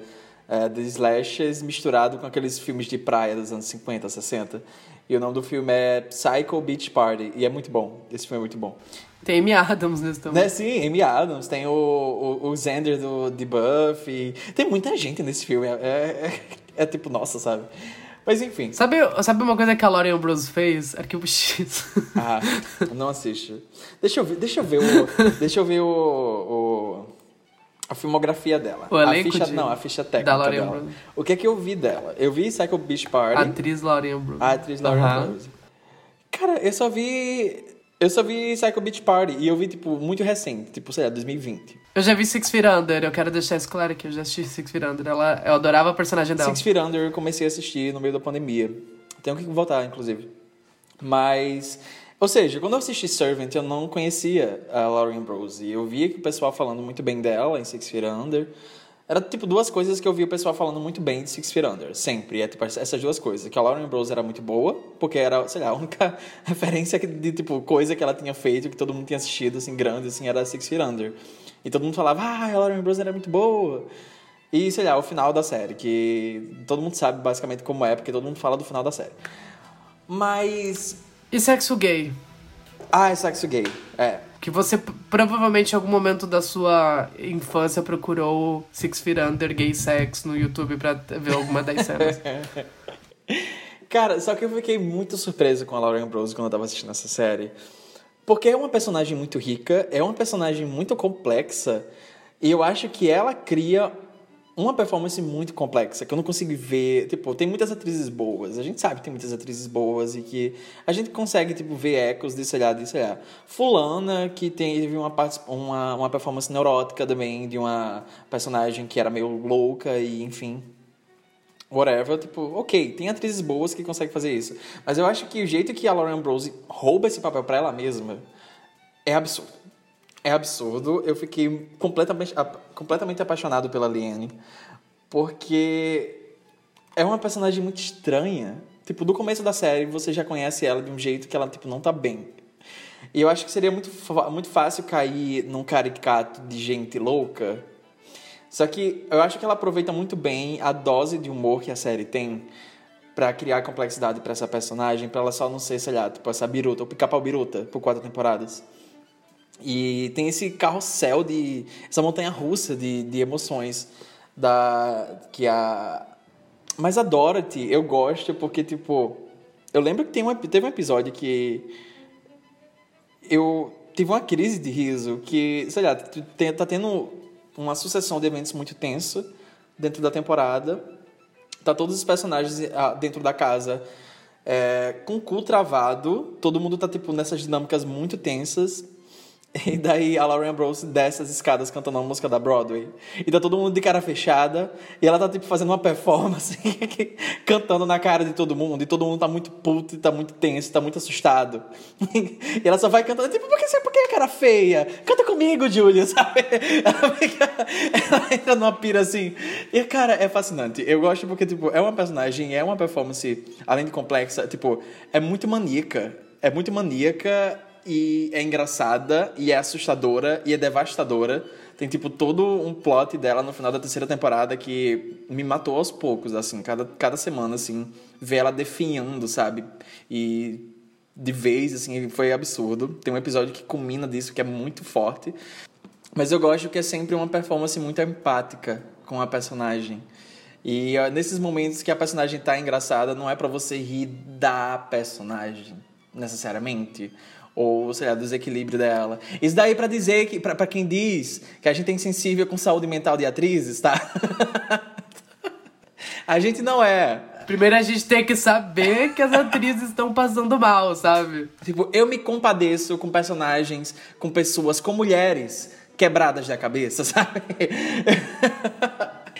é, de slashers misturado com aqueles filmes de praia dos anos 50, 60. E o nome do filme é Psycho Beach Party, e é muito bom, esse filme é muito bom. Tem Amy Adams nesse também. Né, sim, Amy Adams, tem o, o, o Xander do, de Buffy, tem muita gente nesse filme, é, é, é tipo, nossa, sabe? Mas enfim. Sabe, sabe uma coisa que a Lauren Ambrose fez? Arquivo X. *laughs* Ah, não assisto. Deixa eu ver, deixa eu ver o, deixa eu ver o, o- a filmografia dela. O a ficha, de- não, a ficha técnica da Lauren dela. O que é que eu vi dela? Eu vi Psycho Beach Party. Atriz Lauren Ambrose. A atriz Lauren. Ambrose. Cara, eu só vi eu só vi Psycho Beach Party e eu vi tipo muito recente, tipo, sei lá, 2020. Eu já vi Six Feet Under, eu quero deixar isso claro aqui. Eu já assisti Six Feet Under. Ela, eu adorava a personagem dela. Six Feet Under eu comecei a assistir no meio da pandemia. Tenho que voltar, inclusive. Mas, ou seja, quando eu assisti Servant, eu não conhecia a Lauren Ambrose. E eu via que o pessoal falando muito bem dela em Six Feet Under. Era, tipo, duas coisas que eu via o pessoal falando muito bem de Six Feet Under. Sempre. É, tipo, essas duas coisas. Que a Lauren Ambrose era muito boa, porque era, sei lá, a única *laughs* referência de, tipo, coisa que ela tinha feito, que todo mundo tinha assistido, assim, grande, assim, era Six Feet Under. E todo mundo falava, ah, a Lauren Ambrose era muito boa. E, sei lá, o final da série, que todo mundo sabe basicamente como é, porque todo mundo fala do final da série. Mas. E sexo gay? Ah, é sexo gay. É. Que você provavelmente em algum momento da sua infância procurou Six Feet Under gay sex no YouTube pra ver alguma das cenas. *laughs* Cara, só que eu fiquei muito surpreso com a Lauren Ambrose quando eu tava assistindo essa série. Porque é uma personagem muito rica, é uma personagem muito complexa, e eu acho que ela cria uma performance muito complexa, que eu não consigo ver. Tipo, tem muitas atrizes boas, a gente sabe que tem muitas atrizes boas e que a gente consegue, tipo, ver ecos de, sei lá, de, sei lá, Fulana, que teve uma, uma, uma performance neurótica também, de uma personagem que era meio louca e, enfim, whatever, tipo, ok, tem atrizes boas que conseguem fazer isso. Mas eu acho que o jeito que a Lauren Ambrose rouba esse papel pra ela mesma é absurdo. É absurdo. Eu fiquei completamente, completamente apaixonado pela Liane, porque é uma personagem muito estranha. Tipo, do começo da série você já conhece ela de um jeito que ela, tipo, não tá bem. E eu acho que seria muito, muito fácil cair num caricato de gente louca só que eu acho que ela aproveita muito bem a dose de humor que a série tem pra criar complexidade pra essa personagem, pra ela só não ser, sei lá, tipo essa biruta, ou picar-pau biruta por quatro temporadas. E tem esse carrossel de. essa montanha russa de, de emoções da. que a. Mas a Dorothy eu gosto porque, tipo. Eu lembro que tem um, teve um episódio que eu tive uma crise de riso que, sei lá, tá tendo uma sucessão de eventos muito tenso dentro da temporada. Tá todos os personagens ah, dentro da casa é, com o cu travado. Todo mundo tá, tipo, nessas dinâmicas muito tensas. E daí a Lauren Ambrose desce as escadas cantando uma música da Broadway. E tá todo mundo de cara fechada. E ela tá, tipo, fazendo uma performance, *laughs* cantando na cara de todo mundo. E todo mundo tá muito puto, tá muito tenso, tá muito assustado. *laughs* E ela só vai cantando, tipo, por que por que é cara feia? Canta comigo, Julia, *laughs* sabe? Ela, fica, ela entra numa pira assim. E, cara, é fascinante. Eu gosto porque, tipo, é uma personagem, é uma performance, além de complexa, tipo, é muito maníaca. É muito maníaca e é engraçada, e é assustadora, e é devastadora. Tem, tipo, todo um plot dela no final da terceira temporada que me matou aos poucos, assim. Cada, cada semana, assim, ver ela definhando, sabe? E de vez, assim, foi absurdo. Tem um episódio que culmina disso, que é muito forte. Mas eu gosto que é sempre uma performance muito empática com a personagem. E nesses momentos que a personagem tá engraçada, não é pra você rir da personagem, necessariamente. Ou, sei lá, do desequilíbrio dela. Isso daí pra dizer que, pra, pra quem diz que a gente é insensível com saúde mental de atrizes, tá? *laughs* a gente não é. Primeiro a gente tem que saber que as atrizes estão passando mal, sabe? Tipo, eu me compadeço com personagens, com pessoas, com mulheres quebradas da cabeça, *laughs* sabe?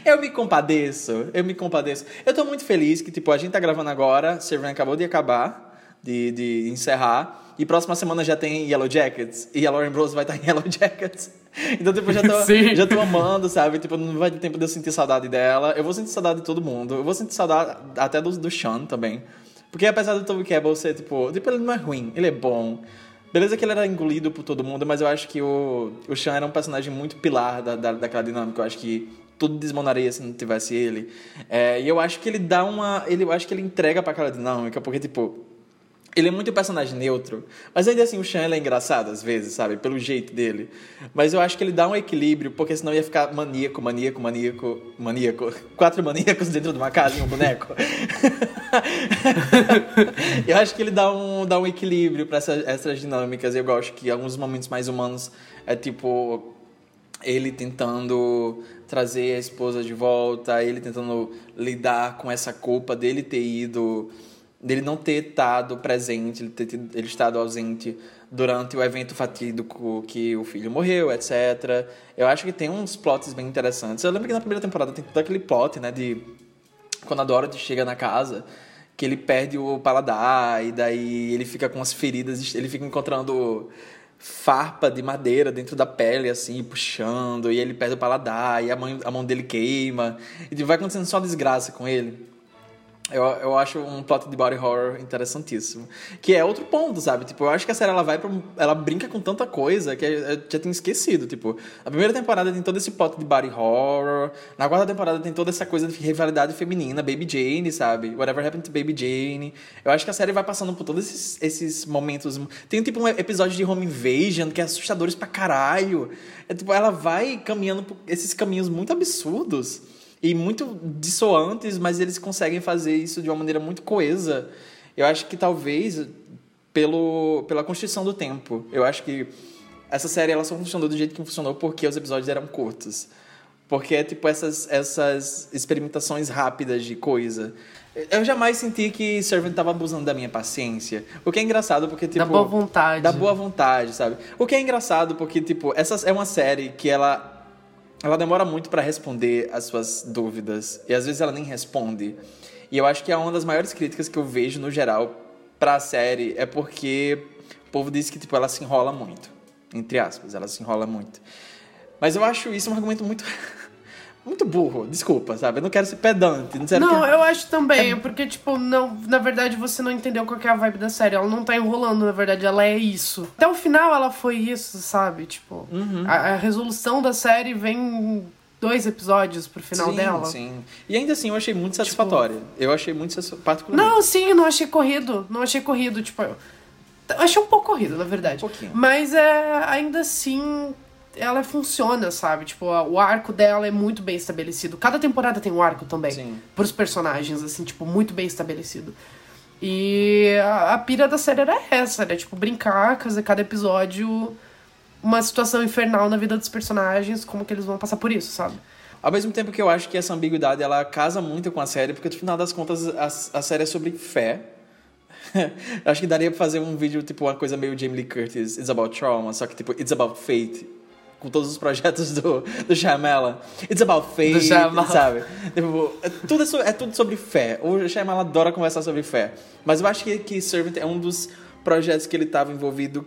Eu me compadeço, eu me compadeço. Eu tô muito feliz que, tipo, a gente tá gravando agora, Servant acabou de acabar, de, de encerrar, e próxima semana já tem Yellow Jackets, e a Lauren Rose vai estar em Yellow Jackets. *laughs* Então, tipo, já tô, Sim. já tô amando, sabe? Tipo, não vai ter tempo de eu sentir saudade dela. Eu vou sentir saudade de todo mundo. Eu vou sentir saudade até do, do Sean também. Porque apesar do Toby Cabell ser, tipo, tipo, ele não é ruim, ele é bom. Beleza que ele era engolido por todo mundo, mas eu acho que o, o Sean era um personagem muito pilar da, da, daquela dinâmica. Eu acho que tudo desmonaria se não tivesse ele. É, e eu acho que ele dá uma... Ele, eu acho que ele entrega pra aquela dinâmica, porque, tipo... Ele é muito personagem neutro, mas ainda assim o ele é engraçado às vezes, sabe? Pelo jeito dele. Mas eu acho que ele dá um equilíbrio, porque senão ia ficar maníaco, maníaco, maníaco, maníaco. *laughs* Quatro maníacos dentro de uma casa e um boneco. *laughs* eu acho que ele dá um, dá um equilíbrio para essas, essas dinâmicas. Eu gosto que alguns momentos mais humanos é tipo ele tentando trazer a esposa de volta, ele tentando lidar com essa culpa dele ter ido, dele não ter estado presente, ele ter tido- ele estado ausente durante o evento fatídico que o filho morreu, etc. Eu acho que tem uns plots bem interessantes. Eu lembro que na primeira temporada tem todo aquele plot, né, de quando a Dorothy chega na casa, que ele perde o paladar e daí ele fica com as feridas, ele fica encontrando farpa de madeira dentro da pele, assim, puxando, e ele perde o paladar, e a mão, a mão dele queima, e vai acontecendo só desgraça com ele. Eu, eu acho um plot de body horror interessantíssimo. Que é outro ponto, sabe? Tipo, eu acho que a série ela vai pra, ela brinca com tanta coisa que eu já tinha esquecido. Tipo, a primeira temporada tem todo esse plot de body horror. Na quarta temporada tem toda essa coisa de rivalidade feminina, Baby Jane, sabe? Whatever happened to Baby Jane. Eu acho que a série vai passando por todos esses, esses momentos. Tem tipo um episódio de Home Invasion que é assustadores pra caralho. É, tipo, ela vai caminhando por esses caminhos muito absurdos e muito dissoantes, mas eles conseguem fazer isso de uma maneira muito coesa. Eu acho que talvez pelo, pela construção do tempo. Eu acho que essa série ela só funcionou do jeito que funcionou porque os episódios eram curtos. Porque é tipo essas, essas experimentações rápidas de coisa. Eu jamais senti que Servant tava abusando da minha paciência. O que é engraçado porque, tipo... Da boa vontade. Da boa vontade, sabe? O que é engraçado porque, tipo, essa é uma série que ela ela demora muito pra responder as suas dúvidas e às vezes ela nem responde. E eu acho que é uma das maiores críticas que eu vejo no geral pra série é porque o povo diz que tipo ela se enrola muito, entre aspas, ela se enrola muito. Mas eu acho isso um argumento muito muito burro, desculpa, sabe? Eu não quero ser pedante, não, Não, que... eu acho também, é porque, tipo, não, na verdade você não entendeu qual que é a vibe da série. Ela não tá enrolando, na verdade, ela é isso. Até o final ela foi isso, sabe? Tipo, Uhum. a, a resolução da série vem dois episódios pro final sim, dela. Sim. E ainda assim eu achei muito satisfatória. Eu achei muito satisfatória. Não, sim, não achei corrido. Não achei corrido, tipo. Eu eu achei um pouco corrido, na verdade. Um pouquinho. Mas é, ainda assim, ela funciona, sabe? Tipo, o arco dela é muito bem estabelecido. Cada temporada tem um arco também. Sim. Pros personagens, assim, tipo, muito bem estabelecido. E a, a pira da série era essa, né? Tipo, brincar, fazer cada episódio uma situação infernal na vida dos personagens, como que eles vão passar por isso, sabe? Ao mesmo tempo que eu acho que essa ambiguidade ela casa muito com a série, porque no final das contas a, a série é sobre fé. *laughs* Acho que daria pra fazer um vídeo, tipo, uma coisa meio Jamie Lee Curtis, It's About Trauma, só que tipo, It's About Fate. Com todos os projetos do, do Shyamalan. It's About Fate, Do sabe? Tipo, é tudo, so- é tudo sobre fé. O Shyamalan adora conversar sobre fé. Mas eu acho que, que Servant é um dos projetos que ele estava envolvido,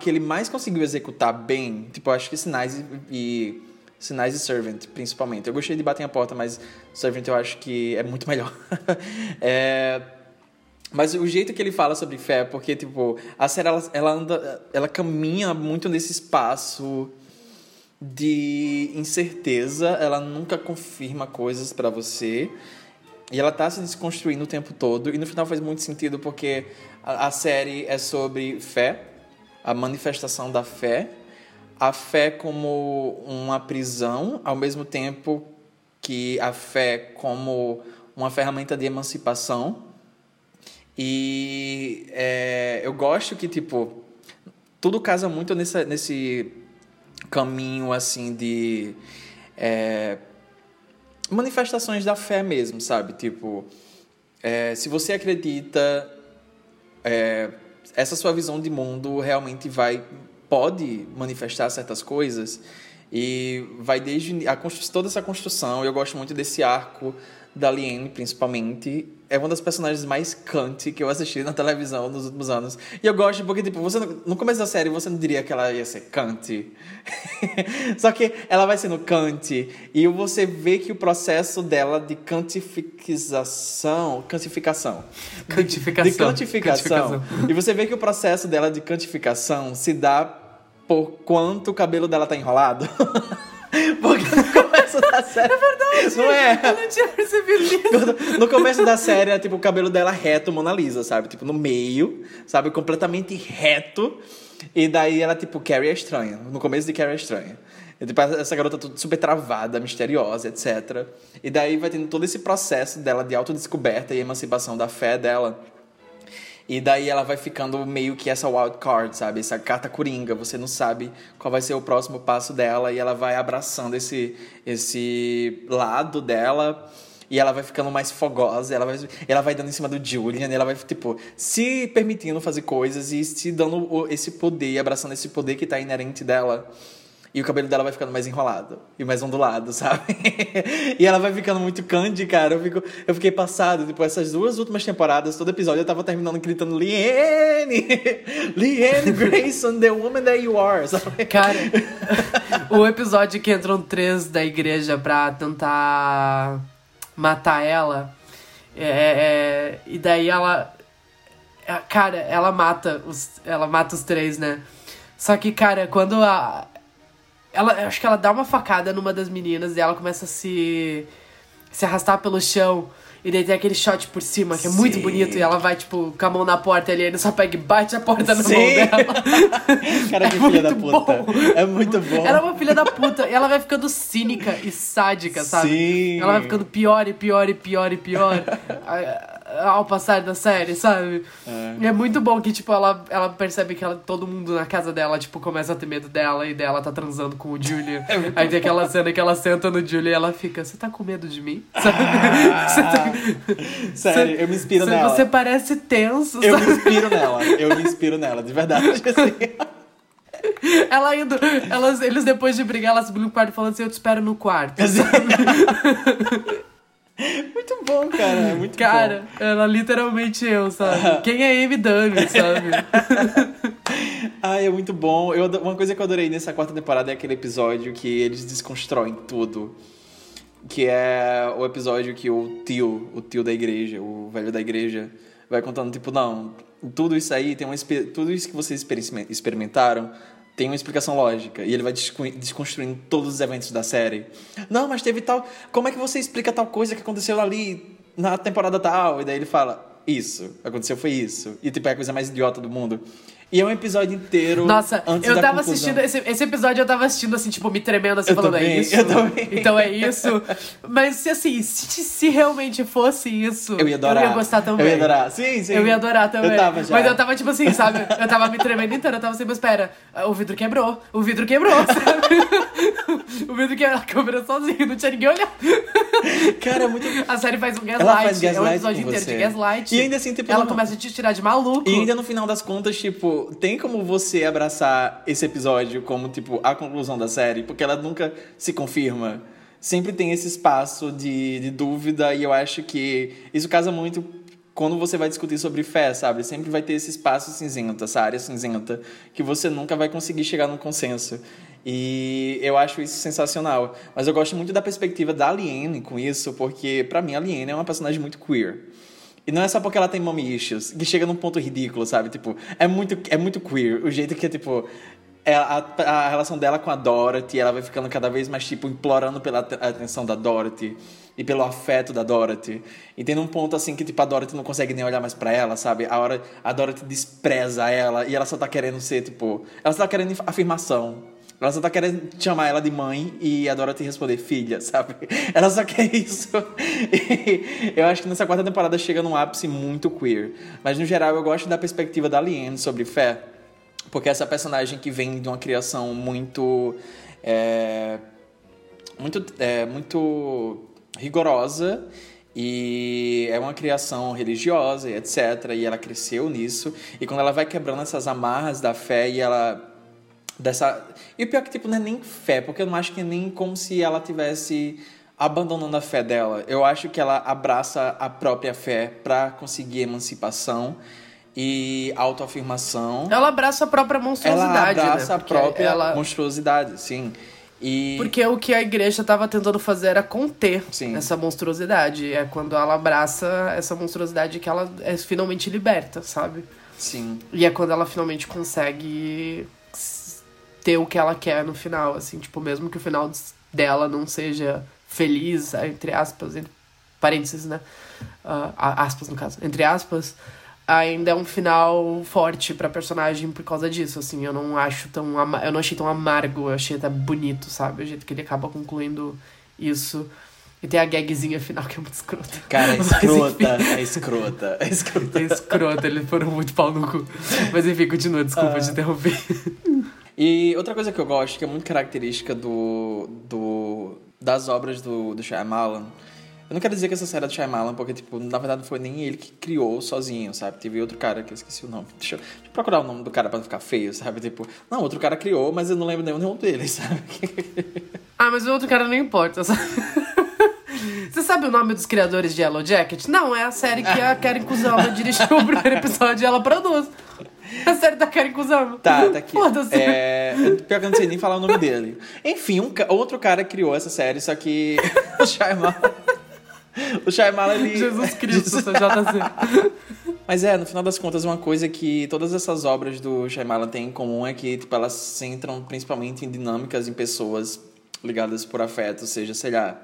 que ele mais conseguiu executar bem. Tipo, eu acho que Sinais e, e Sinais e Servant, principalmente. Eu gostei de Batem a Porta, mas Servant eu acho que é muito melhor. *laughs* é, mas o jeito que ele fala sobre fé, porque, tipo, a série, ela, ela anda, ela caminha muito nesse espaço de incerteza, ela nunca confirma coisas pra você. E ela tá se desconstruindo o tempo todo. E no final faz muito sentido porque a, a série é sobre fé, a manifestação da fé, a fé como uma prisão, ao mesmo tempo que a fé como uma ferramenta de emancipação. E é, eu gosto que, tipo, tudo casa muito nessa, nesse caminho, assim, de é, manifestações da fé mesmo, sabe? Tipo, é, se você acredita, é, essa sua visão de mundo realmente vai pode manifestar certas coisas e vai desde a toda essa construção. Eu gosto muito desse arco da Liane, principalmente. É uma das personagens mais cante que eu assisti na televisão nos últimos anos. E eu gosto porque, tipo, você no começo da série você não diria que ela ia ser cante. *laughs* Só que ela vai sendo cante. E você vê que o processo dela de cantificação. Cantificação. Cantificação. De cantificação. E você vê que o processo dela de cantificação se dá por quanto o cabelo dela tá enrolado. *laughs* Porque começo da série. *laughs* É verdade. Não é? Eu não tinha percebido isso. No começo da série, é tipo o cabelo dela reto, Mona Lisa, sabe? Tipo, no meio, sabe? Completamente reto. E daí ela, tipo, Carrie é estranha. No começo de Carrie é estranha. E, tipo, essa garota tudo super travada, misteriosa, etc. E daí vai tendo todo esse processo dela de autodescoberta e emancipação da fé dela. E daí ela vai ficando meio que essa wild card, sabe? Essa carta coringa. Você não sabe qual vai ser o próximo passo dela e ela vai abraçando esse, esse lado dela. E ela vai ficando mais fogosa, ela vai, ela vai dando em cima do Julian, ela vai, tipo, se permitindo fazer coisas e se dando esse poder, abraçando esse poder que tá inerente dela. E o cabelo dela vai ficando mais enrolado e mais ondulado, *laughs* sabe? e ela vai ficando muito candy, cara. Eu, fico, eu fiquei passado. Tipo, essas duas últimas temporadas, todo episódio eu tava terminando gritando Liane! Liane Grayson, the woman that you are, sabe? Cara, *laughs* o episódio que entram três da igreja pra tentar matar ela. É, é- e daí ela. é, Cara, ela mata os. Ela mata os três, né? Só que, cara, quando a. Ela, eu acho que ela dá uma facada numa das meninas e ela começa a se. se arrastar pelo chão. E daí tem aquele shot por cima, que é muito Sim. bonito. E ela vai, tipo, com a mão na porta ali, ele só pega e bate a porta na Sim. mão dela. *laughs* Cara, que É filha da puta. bom. É muito bom. Ela é uma filha da puta. E ela vai ficando cínica e sádica, sabe? Sim. Ela vai ficando pior e pior e pior e pior *laughs* ao passar da série, sabe? É. muito bom que, tipo, ela, ela percebe que ela, todo mundo na casa dela, tipo, começa a ter medo dela e dela tá transando com o Julian. *laughs* Aí tem aquela cena que ela senta no Julian e ela fica, você tá com medo de mim? *laughs* Sabe? Você tá- *laughs* Sério, eu me inspiro você, nela. Você parece tenso, Eu sabe? me inspiro nela. Eu me inspiro nela, de verdade. Assim. Ela indo, elas, eles depois de brigar, elas no quarto falando assim, eu te espero no quarto. *laughs* Muito bom, cara. É muito Cara, bom. ela literalmente eu, sabe? Quem é Amy Dunne, sabe? *laughs* Ai, é muito bom. Eu, uma coisa que eu adorei nessa quarta temporada é aquele episódio que eles desconstroem tudo. Que é o episódio que o tio, o tio da igreja, o velho da igreja, vai contando, tipo, não, tudo isso aí tem uma tudo isso que vocês experime- experimentaram tem uma explicação lógica. E ele vai desconstruindo todos os eventos da série. Não, mas teve tal. Como é que você explica tal coisa que aconteceu ali na temporada tal? E daí ele fala, isso, aconteceu foi isso. E tipo, é a coisa mais idiota do mundo. E é um episódio inteiro. Nossa, antes eu da tava conclusão. assistindo. Esse, esse episódio eu tava assistindo assim, tipo, me tremendo assim, Eu falando, também, é isso. eu também. Então é isso. Mas se assim, se, se realmente fosse isso, Eu ia adorar. eu ia gostar também. Eu ia adorar. Sim, sim. Eu ia adorar também. Eu tava já. Mas eu tava tipo assim, sabe? Eu tava me tremendo inteiro. Eu tava assim, mas espera, o vidro quebrou. O vidro quebrou, sabe? *laughs* o vidro quebrou. A câmera sozinha, não tinha ninguém olhando. Cara, é muito. A série faz um gaslight. Ela faz é um gaslight episódio inteiro você. de gaslight. E ainda assim, tipo, Ela não- começa a te tirar de maluco. E ainda no final das contas, tipo, tem como você abraçar esse episódio como, tipo, a conclusão da série? Porque ela nunca se confirma. Sempre tem esse espaço de, de dúvida e eu acho que isso casa muito quando você vai discutir sobre fé, sabe? Sempre vai ter esse espaço cinzento, essa área cinzenta, que você nunca vai conseguir chegar num consenso. E eu acho isso sensacional. Mas eu gosto muito da perspectiva da Aliene com isso, porque pra mim a Aliene é uma personagem muito queer. E não é só porque ela tem mommy issues, que chega num ponto ridículo, sabe? Tipo, é muito, é muito queer. O jeito que tipo, é a, a relação dela com a Dorothy, ela vai ficando cada vez mais, tipo, implorando pela at- atenção da Dorothy e pelo afeto da Dorothy. E tem um ponto, assim, que, tipo, a Dorothy não consegue nem olhar mais pra ela, sabe? A hora a Dorothy despreza ela e ela só tá querendo ser, tipo... Ela só tá querendo afirmação. Ela só tá querendo chamar ela de mãe e a Dorothy responder filha, sabe? *laughs* Ela só quer isso. E eu acho que nessa quarta temporada chega num ápice muito queer. Mas no geral eu gosto da perspectiva da Liane sobre fé. Porque essa personagem que vem de uma criação muito. é, muito, é, muito rigorosa E é uma criação religiosa e etc. E ela cresceu nisso. E quando ela vai quebrando essas amarras da fé e ela. Dessa... E o pior que, tipo, não é nem fé, porque eu não acho que é nem como se ela tivesse abandonando a fé dela. Eu acho que ela abraça a própria fé para conseguir emancipação e autoafirmação. Ela abraça a própria Ela monstruosidade, abraça né? a própria ela... monstruosidade, sim. E Porque o que a igreja estava tentando fazer era conter Sim. essa monstruosidade. É quando ela abraça essa monstruosidade que ela é finalmente liberta, sabe? sim, E é quando ela finalmente consegue ter o que ela quer no final, assim, tipo, mesmo que o final dela não seja feliz, entre aspas, entre parênteses, né? Ah, a- aspas, no caso, entre aspas, ainda é um final forte pra personagem por causa disso, assim, eu não acho tão eu não achei tão amargo, eu achei até bonito, sabe? O jeito que ele acaba concluindo isso. E tem a gagzinha final *laughs* que é muito escrota. cara, é *laughs* Mas, escrota, enfim. é escrota, é *laughs* escrota. É escrota, eles foram muito pau no cu. Mas enfim, continua, desculpa te interromper. E outra coisa que eu gosto, que é muito característica do, do das obras do, do Shyamalan, eu não quero dizer que essa série é do Shyamalan, porque, tipo, na verdade não foi nem ele que criou sozinho, sabe? Teve outro cara que eu esqueci o nome. Deixa eu, deixa eu procurar o nome do cara pra não ficar feio, sabe? Tipo, não, outro cara criou, mas eu não lembro nenhum, nenhum deles, sabe? *laughs* Ah, mas o outro cara não importa, sabe? *laughs* Você sabe o nome dos criadores de Yellow Jacket? Não, é a série que a Karen Kusama *laughs* dirigiu o primeiro episódio e ela produz. *laughs* A série da Karen Kusama. Tá, tá aqui. Foda-se. É, pior que eu não sei nem falar o nome dele. Enfim, um ca- outro cara criou essa série, só que *laughs* o Shyamalan... O Shyamalan, ele... Jesus *laughs* Cristo, seu JC. Mas é, no final das contas, uma coisa que todas essas obras do Shyamalan têm em comum é que tipo, elas centram principalmente em dinâmicas em pessoas ligadas por afeto, seja, sei lá,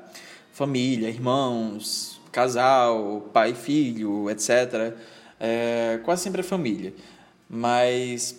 família, irmãos, casal, pai e filho, etc. É, quase sempre é família. Mas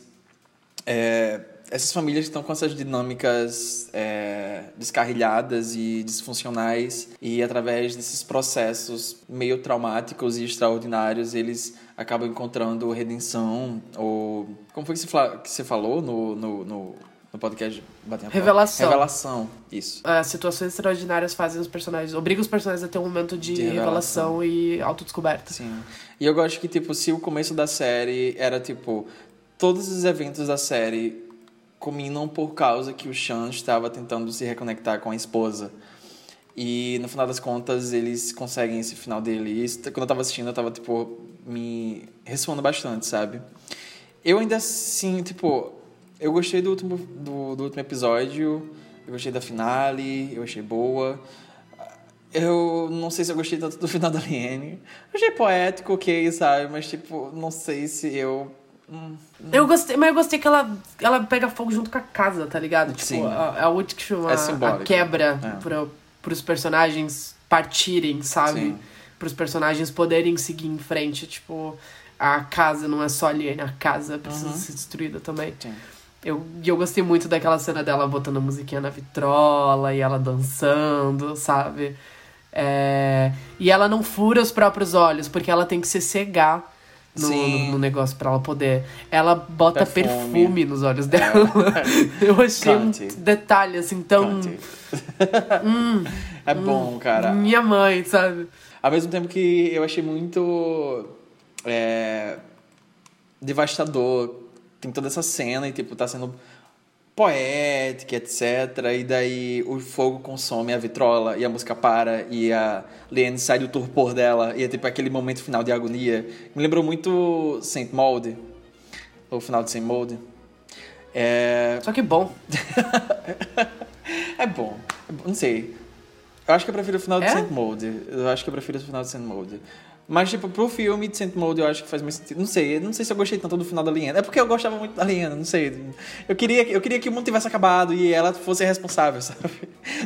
é, essas famílias estão com essas dinâmicas é, descarrilhadas e disfuncionais e através desses processos meio traumáticos e extraordinários eles acabam encontrando redenção ou como foi que você, falou no, no, no, no podcast Batendo? Revelação. Revelação, isso. As situações extraordinárias fazem os personagens, obrigam os personagens a ter um momento de, De revelação. revelação. e autodescoberta. Sim. E eu gosto que, tipo, se o começo da série era, tipo, todos os eventos da série culminam por causa que o Sean estava tentando se reconectar com a esposa. E no final das contas, eles conseguem esse final dele. E isso, quando eu tava assistindo, eu tava, tipo, me ressoando bastante, sabe? Eu ainda assim, tipo, eu gostei do último, do, do último episódio, eu gostei da finale, eu achei boa. Eu não sei se eu gostei tanto do final da. Eu achei poético, ok, sabe? Mas, tipo, não sei se eu. hum, Eu gostei, mas eu gostei que ela, ela pega fogo junto com a casa, tá ligado? Tipo, Sim. a, a última É a quebra É. para pros personagens partirem, sabe? Sim. Pros personagens poderem seguir em frente. Tipo, a casa não é só ali, a casa precisa ser destruída também. Uhum. Sim. Eu, e eu gostei muito daquela cena dela botando a musiquinha na vitrola e ela dançando, sabe? É, E ela não fura os próprios olhos, porque ela tem que se cegar no, no- no negócio pra ela poder. Ela bota Perfume. perfume, nos olhos dela. *laughs* Eu achei um Cante. detalhe assim tão. Cante. *laughs* é bom, cara. Minha mãe, sabe? Ao mesmo tempo que eu achei muito é, devastador. Tem toda essa cena e, tipo, tá sendo poética, etc. E daí o fogo consome a vitrola e a música para e a Liane sai do torpor dela e é tipo aquele momento final de agonia. Me lembrou muito Saint Maud, o final de Saint Maud. É, Só que bom. é bom. *laughs* É bom, Não sei. Eu acho que eu prefiro o final de É? Saint Maud. Eu acho que eu prefiro o final de Saint Maud. Mas, tipo, pro filme de Saint Maud eu acho que faz mais sentido. Não sei, não sei se eu gostei tanto do final da Liana. É porque eu gostava muito da Liana, não sei. Eu queria, eu queria que o mundo tivesse acabado e ela fosse responsável, *laughs* sabe?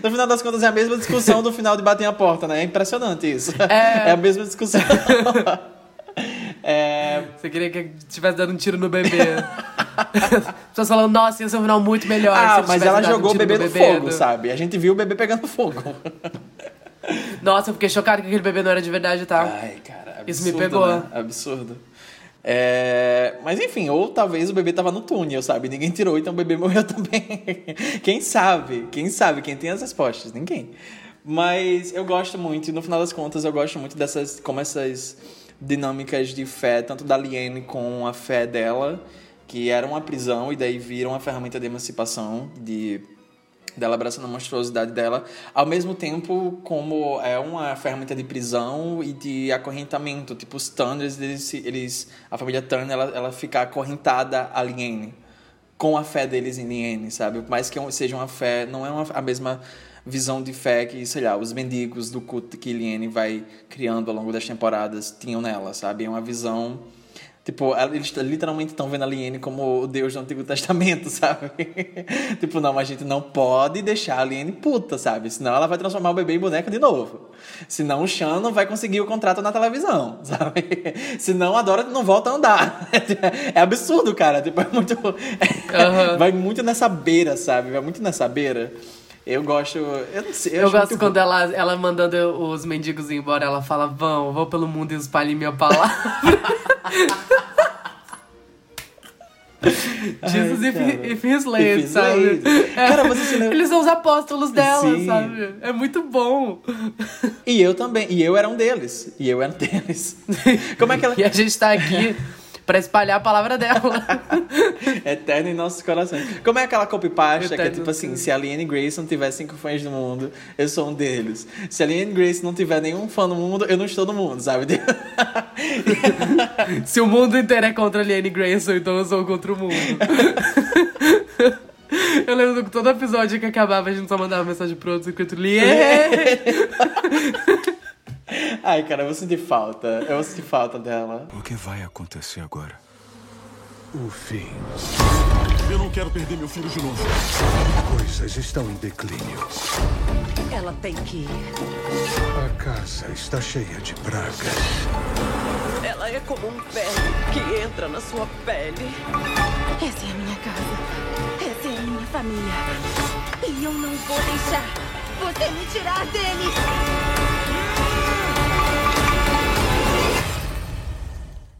No final das contas é a mesma discussão do final de Bater a Porta, né? É impressionante isso. É. É a mesma discussão. *laughs* é, Você queria que estivesse dando um tiro no bebê. As pessoas falando, nossa, ia ser um final muito melhor. Ah, mas tivesse ela dado um jogou o bebê no bebê fogo, do- sabe? A gente viu o bebê pegando fogo. Nossa, eu fiquei chocada que aquele bebê não era de verdade, tá? Ai, cara, absurdo, Isso me pegou. Né? Absurdo. É, Mas enfim, ou talvez o bebê tava no túnel, sabe? Ninguém tirou, então o bebê *laughs* morreu também. Quem sabe? Quem sabe? Quem tem as respostas? Ninguém. Mas eu gosto muito, e no final das contas, eu gosto muito dessas. como essas dinâmicas de fé, tanto da Liane com a fé dela, que era uma prisão e daí vira uma ferramenta de emancipação, de dela abraçando a monstruosidade dela, ao mesmo tempo como é uma ferramenta de prisão e de acorrentamento, tipo os Turners, eles, eles a família Turner, ela, ela fica acorrentada a Liane, com a fé deles em Liane, sabe? Por mais que seja uma fé, não é uma, a mesma visão de fé que, sei lá, os mendigos do culto que Liane vai criando ao longo das temporadas tinham nela, sabe? É uma visão Tipo, eles literalmente estão vendo a Liene como o Deus do Antigo Testamento, *laughs* sabe? tipo, não, a gente não pode deixar a Liene puta, sabe? Senão ela vai transformar o bebê em boneca de novo. Senão o Sean não vai conseguir o contrato na televisão, *laughs* sabe? Senão a Dora não volta a andar. *laughs* é absurdo, cara. Tipo, é muito. Uhum. vai muito nessa beira, sabe? Vai muito nessa beira. Eu gosto. Eu não sei. Eu, eu gosto quando ela, ela mandando os mendigos embora, ela fala: Vão, vou pelo mundo e espalhe minha palavra. *laughs* Jesus Ai, if, if he's late, if sabe? Late. Cara, você se lembra... Eles são os apóstolos dela, Sim. sabe? É muito bom. E eu também. E eu era um deles. E eu era um deles. *laughs* Como é que ela... E a gente tá aqui *laughs* para espalhar a palavra dela. *laughs* Eterno em nossos corações. Como é aquela copy-pasta que é tipo assim, se a Liane Grace não tiver cinco fãs no mundo, eu sou um deles. Se a Liane Grace não tiver nenhum fã no mundo, eu não estou no mundo, sabe? *laughs* *laughs* se o mundo inteiro é contra a Liane Grace, então eu sou contra o mundo. Eu lembro que todo episódio que acabava, a gente só mandava mensagem pro outro escrito Liane! Ai, cara, eu vou sentir falta. Eu vou sentir falta dela. O que vai acontecer agora? O fim. Eu não quero perder meu filho de novo. Coisas estão em declínio. Ela tem que ir. A casa está cheia de pragas. Ela é como um pé que entra na sua pele. Essa é a minha casa. Essa é a minha família. E eu não vou deixar você me tirar deles.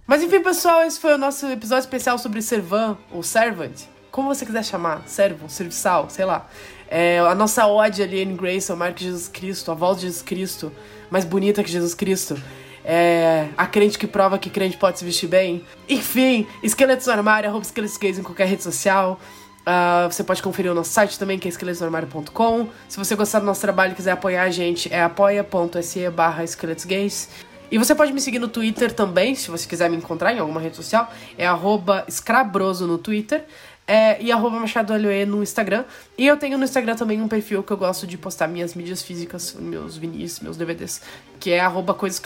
Mas enfim, pessoal, esse foi o nosso episódio especial sobre Servan, ou Servant, como você quiser chamar, servo, serviçal, sei lá. É, a nossa ode ali, Anne Grace, o Marco Jesus Cristo, a voz de Jesus Cristo, mais bonita que Jesus Cristo. É, a crente que prova que crente pode se vestir bem. Enfim, esqueletos no armário, arroba esqueletos gays em qualquer rede social. Uh, você pode conferir o nosso site também, que é esqueletosnormário.com. Se você gostar do nosso trabalho e quiser apoiar a gente, é apoia.se barra esqueletosgays. E você pode me seguir no Twitter também, se você quiser me encontrar em alguma rede social. É escrabroso no Twitter. É, e arroba Machado no Instagram. E eu tenho no Instagram também um perfil que eu gosto de postar minhas mídias físicas, meus vinis, meus DVDs, que é arroba Coisas.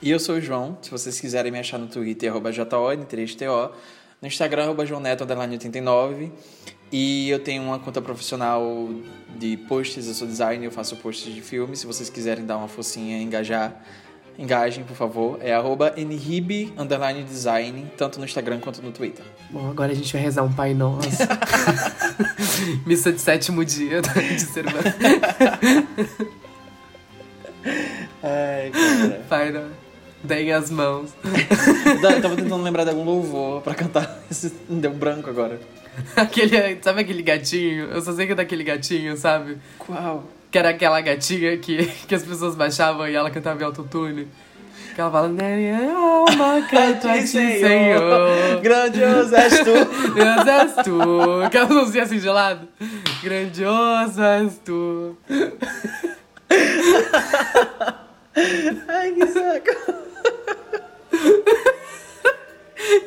E eu sou o João. Se vocês quiserem me achar no Twitter, arroba JON3TO. No Instagram, arroba João Neto, 89. E eu tenho uma conta profissional de posts, eu sou designer, eu faço posts de filmes. Se vocês quiserem dar uma focinha, engajar Engajem, por favor. É arroba design, tanto no Instagram quanto no Twitter. Bom, agora a gente vai rezar um Pai Nosso. *laughs* Missa de sétimo dia de ser Ai, cara. Pai Nosso. Deem as mãos. *laughs* Eu tava tentando lembrar de algum louvor pra cantar. Deu branco agora. Aquele, sabe aquele gatinho? Eu só sei que é daquele gatinho, sabe? Qual? Que era aquela gatinha que, *laughs* que as pessoas baixavam e ela cantava em autotune. Que ela fala, alma canto a ti, Senhor. Grandioso és tu. *laughs* Grandioso és tu. Que ela não se assim gelado. Grandioso és tu. *laughs* Ai, que saco.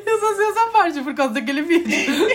Eu só sei essa parte por causa daquele vídeo.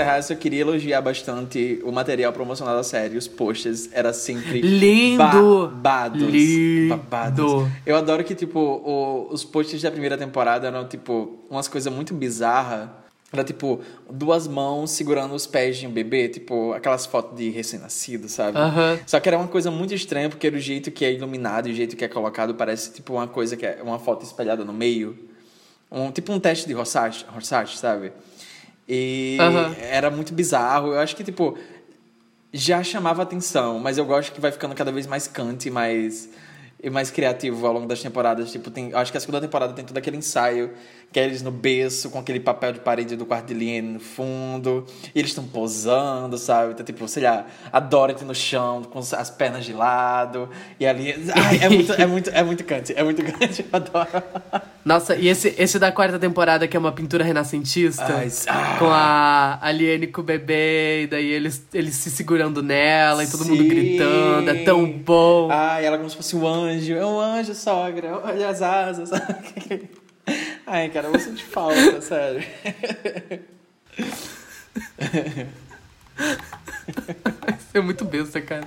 Encerrar, eu só queria elogiar bastante o material promocional da série. Os posters era sempre Lindo! babados. Lindo! Babados. Eu adoro que, tipo, o- os posters da primeira temporada eram, tipo, umas coisas muito bizarras. Era, tipo, duas mãos segurando os pés de um bebê, tipo, aquelas fotos de recém-nascido, sabe? Aham. Só que era uma coisa muito estranha, porque o jeito que é iluminado o jeito que é colocado parece, tipo, uma coisa que é uma foto espelhada no meio. Um, tipo um teste de Rorschach, Rorschach sabe? E Aham. era muito bizarro. Eu acho que, tipo, já chamava atenção, mas eu gosto que vai ficando cada vez mais cante, mais e mais criativo ao longo das temporadas. Tipo, tem, eu acho que a segunda temporada tem todo aquele ensaio, que é eles no berço, com aquele papel de parede do quarto de Liane no fundo, e eles estão posando, sabe? Então, tipo, sei lá, a Dorothy no chão, com as pernas de lado, e ali... Ai, é muito, é muito, é muito cante, é muito cante, eu adoro. Nossa, e esse, esse da quarta temporada, que é uma pintura renascentista, Ai, com a Aliene com o bebê, e daí eles, eles se segurando nela e todo mundo Sim. gritando, é tão bom. Ai, ela como se fosse um anjo. É um anjo, sogra. Olha as asas. *laughs* Ai, cara, eu vou sentir falta, sério. *laughs* Isso é muito besta, cara.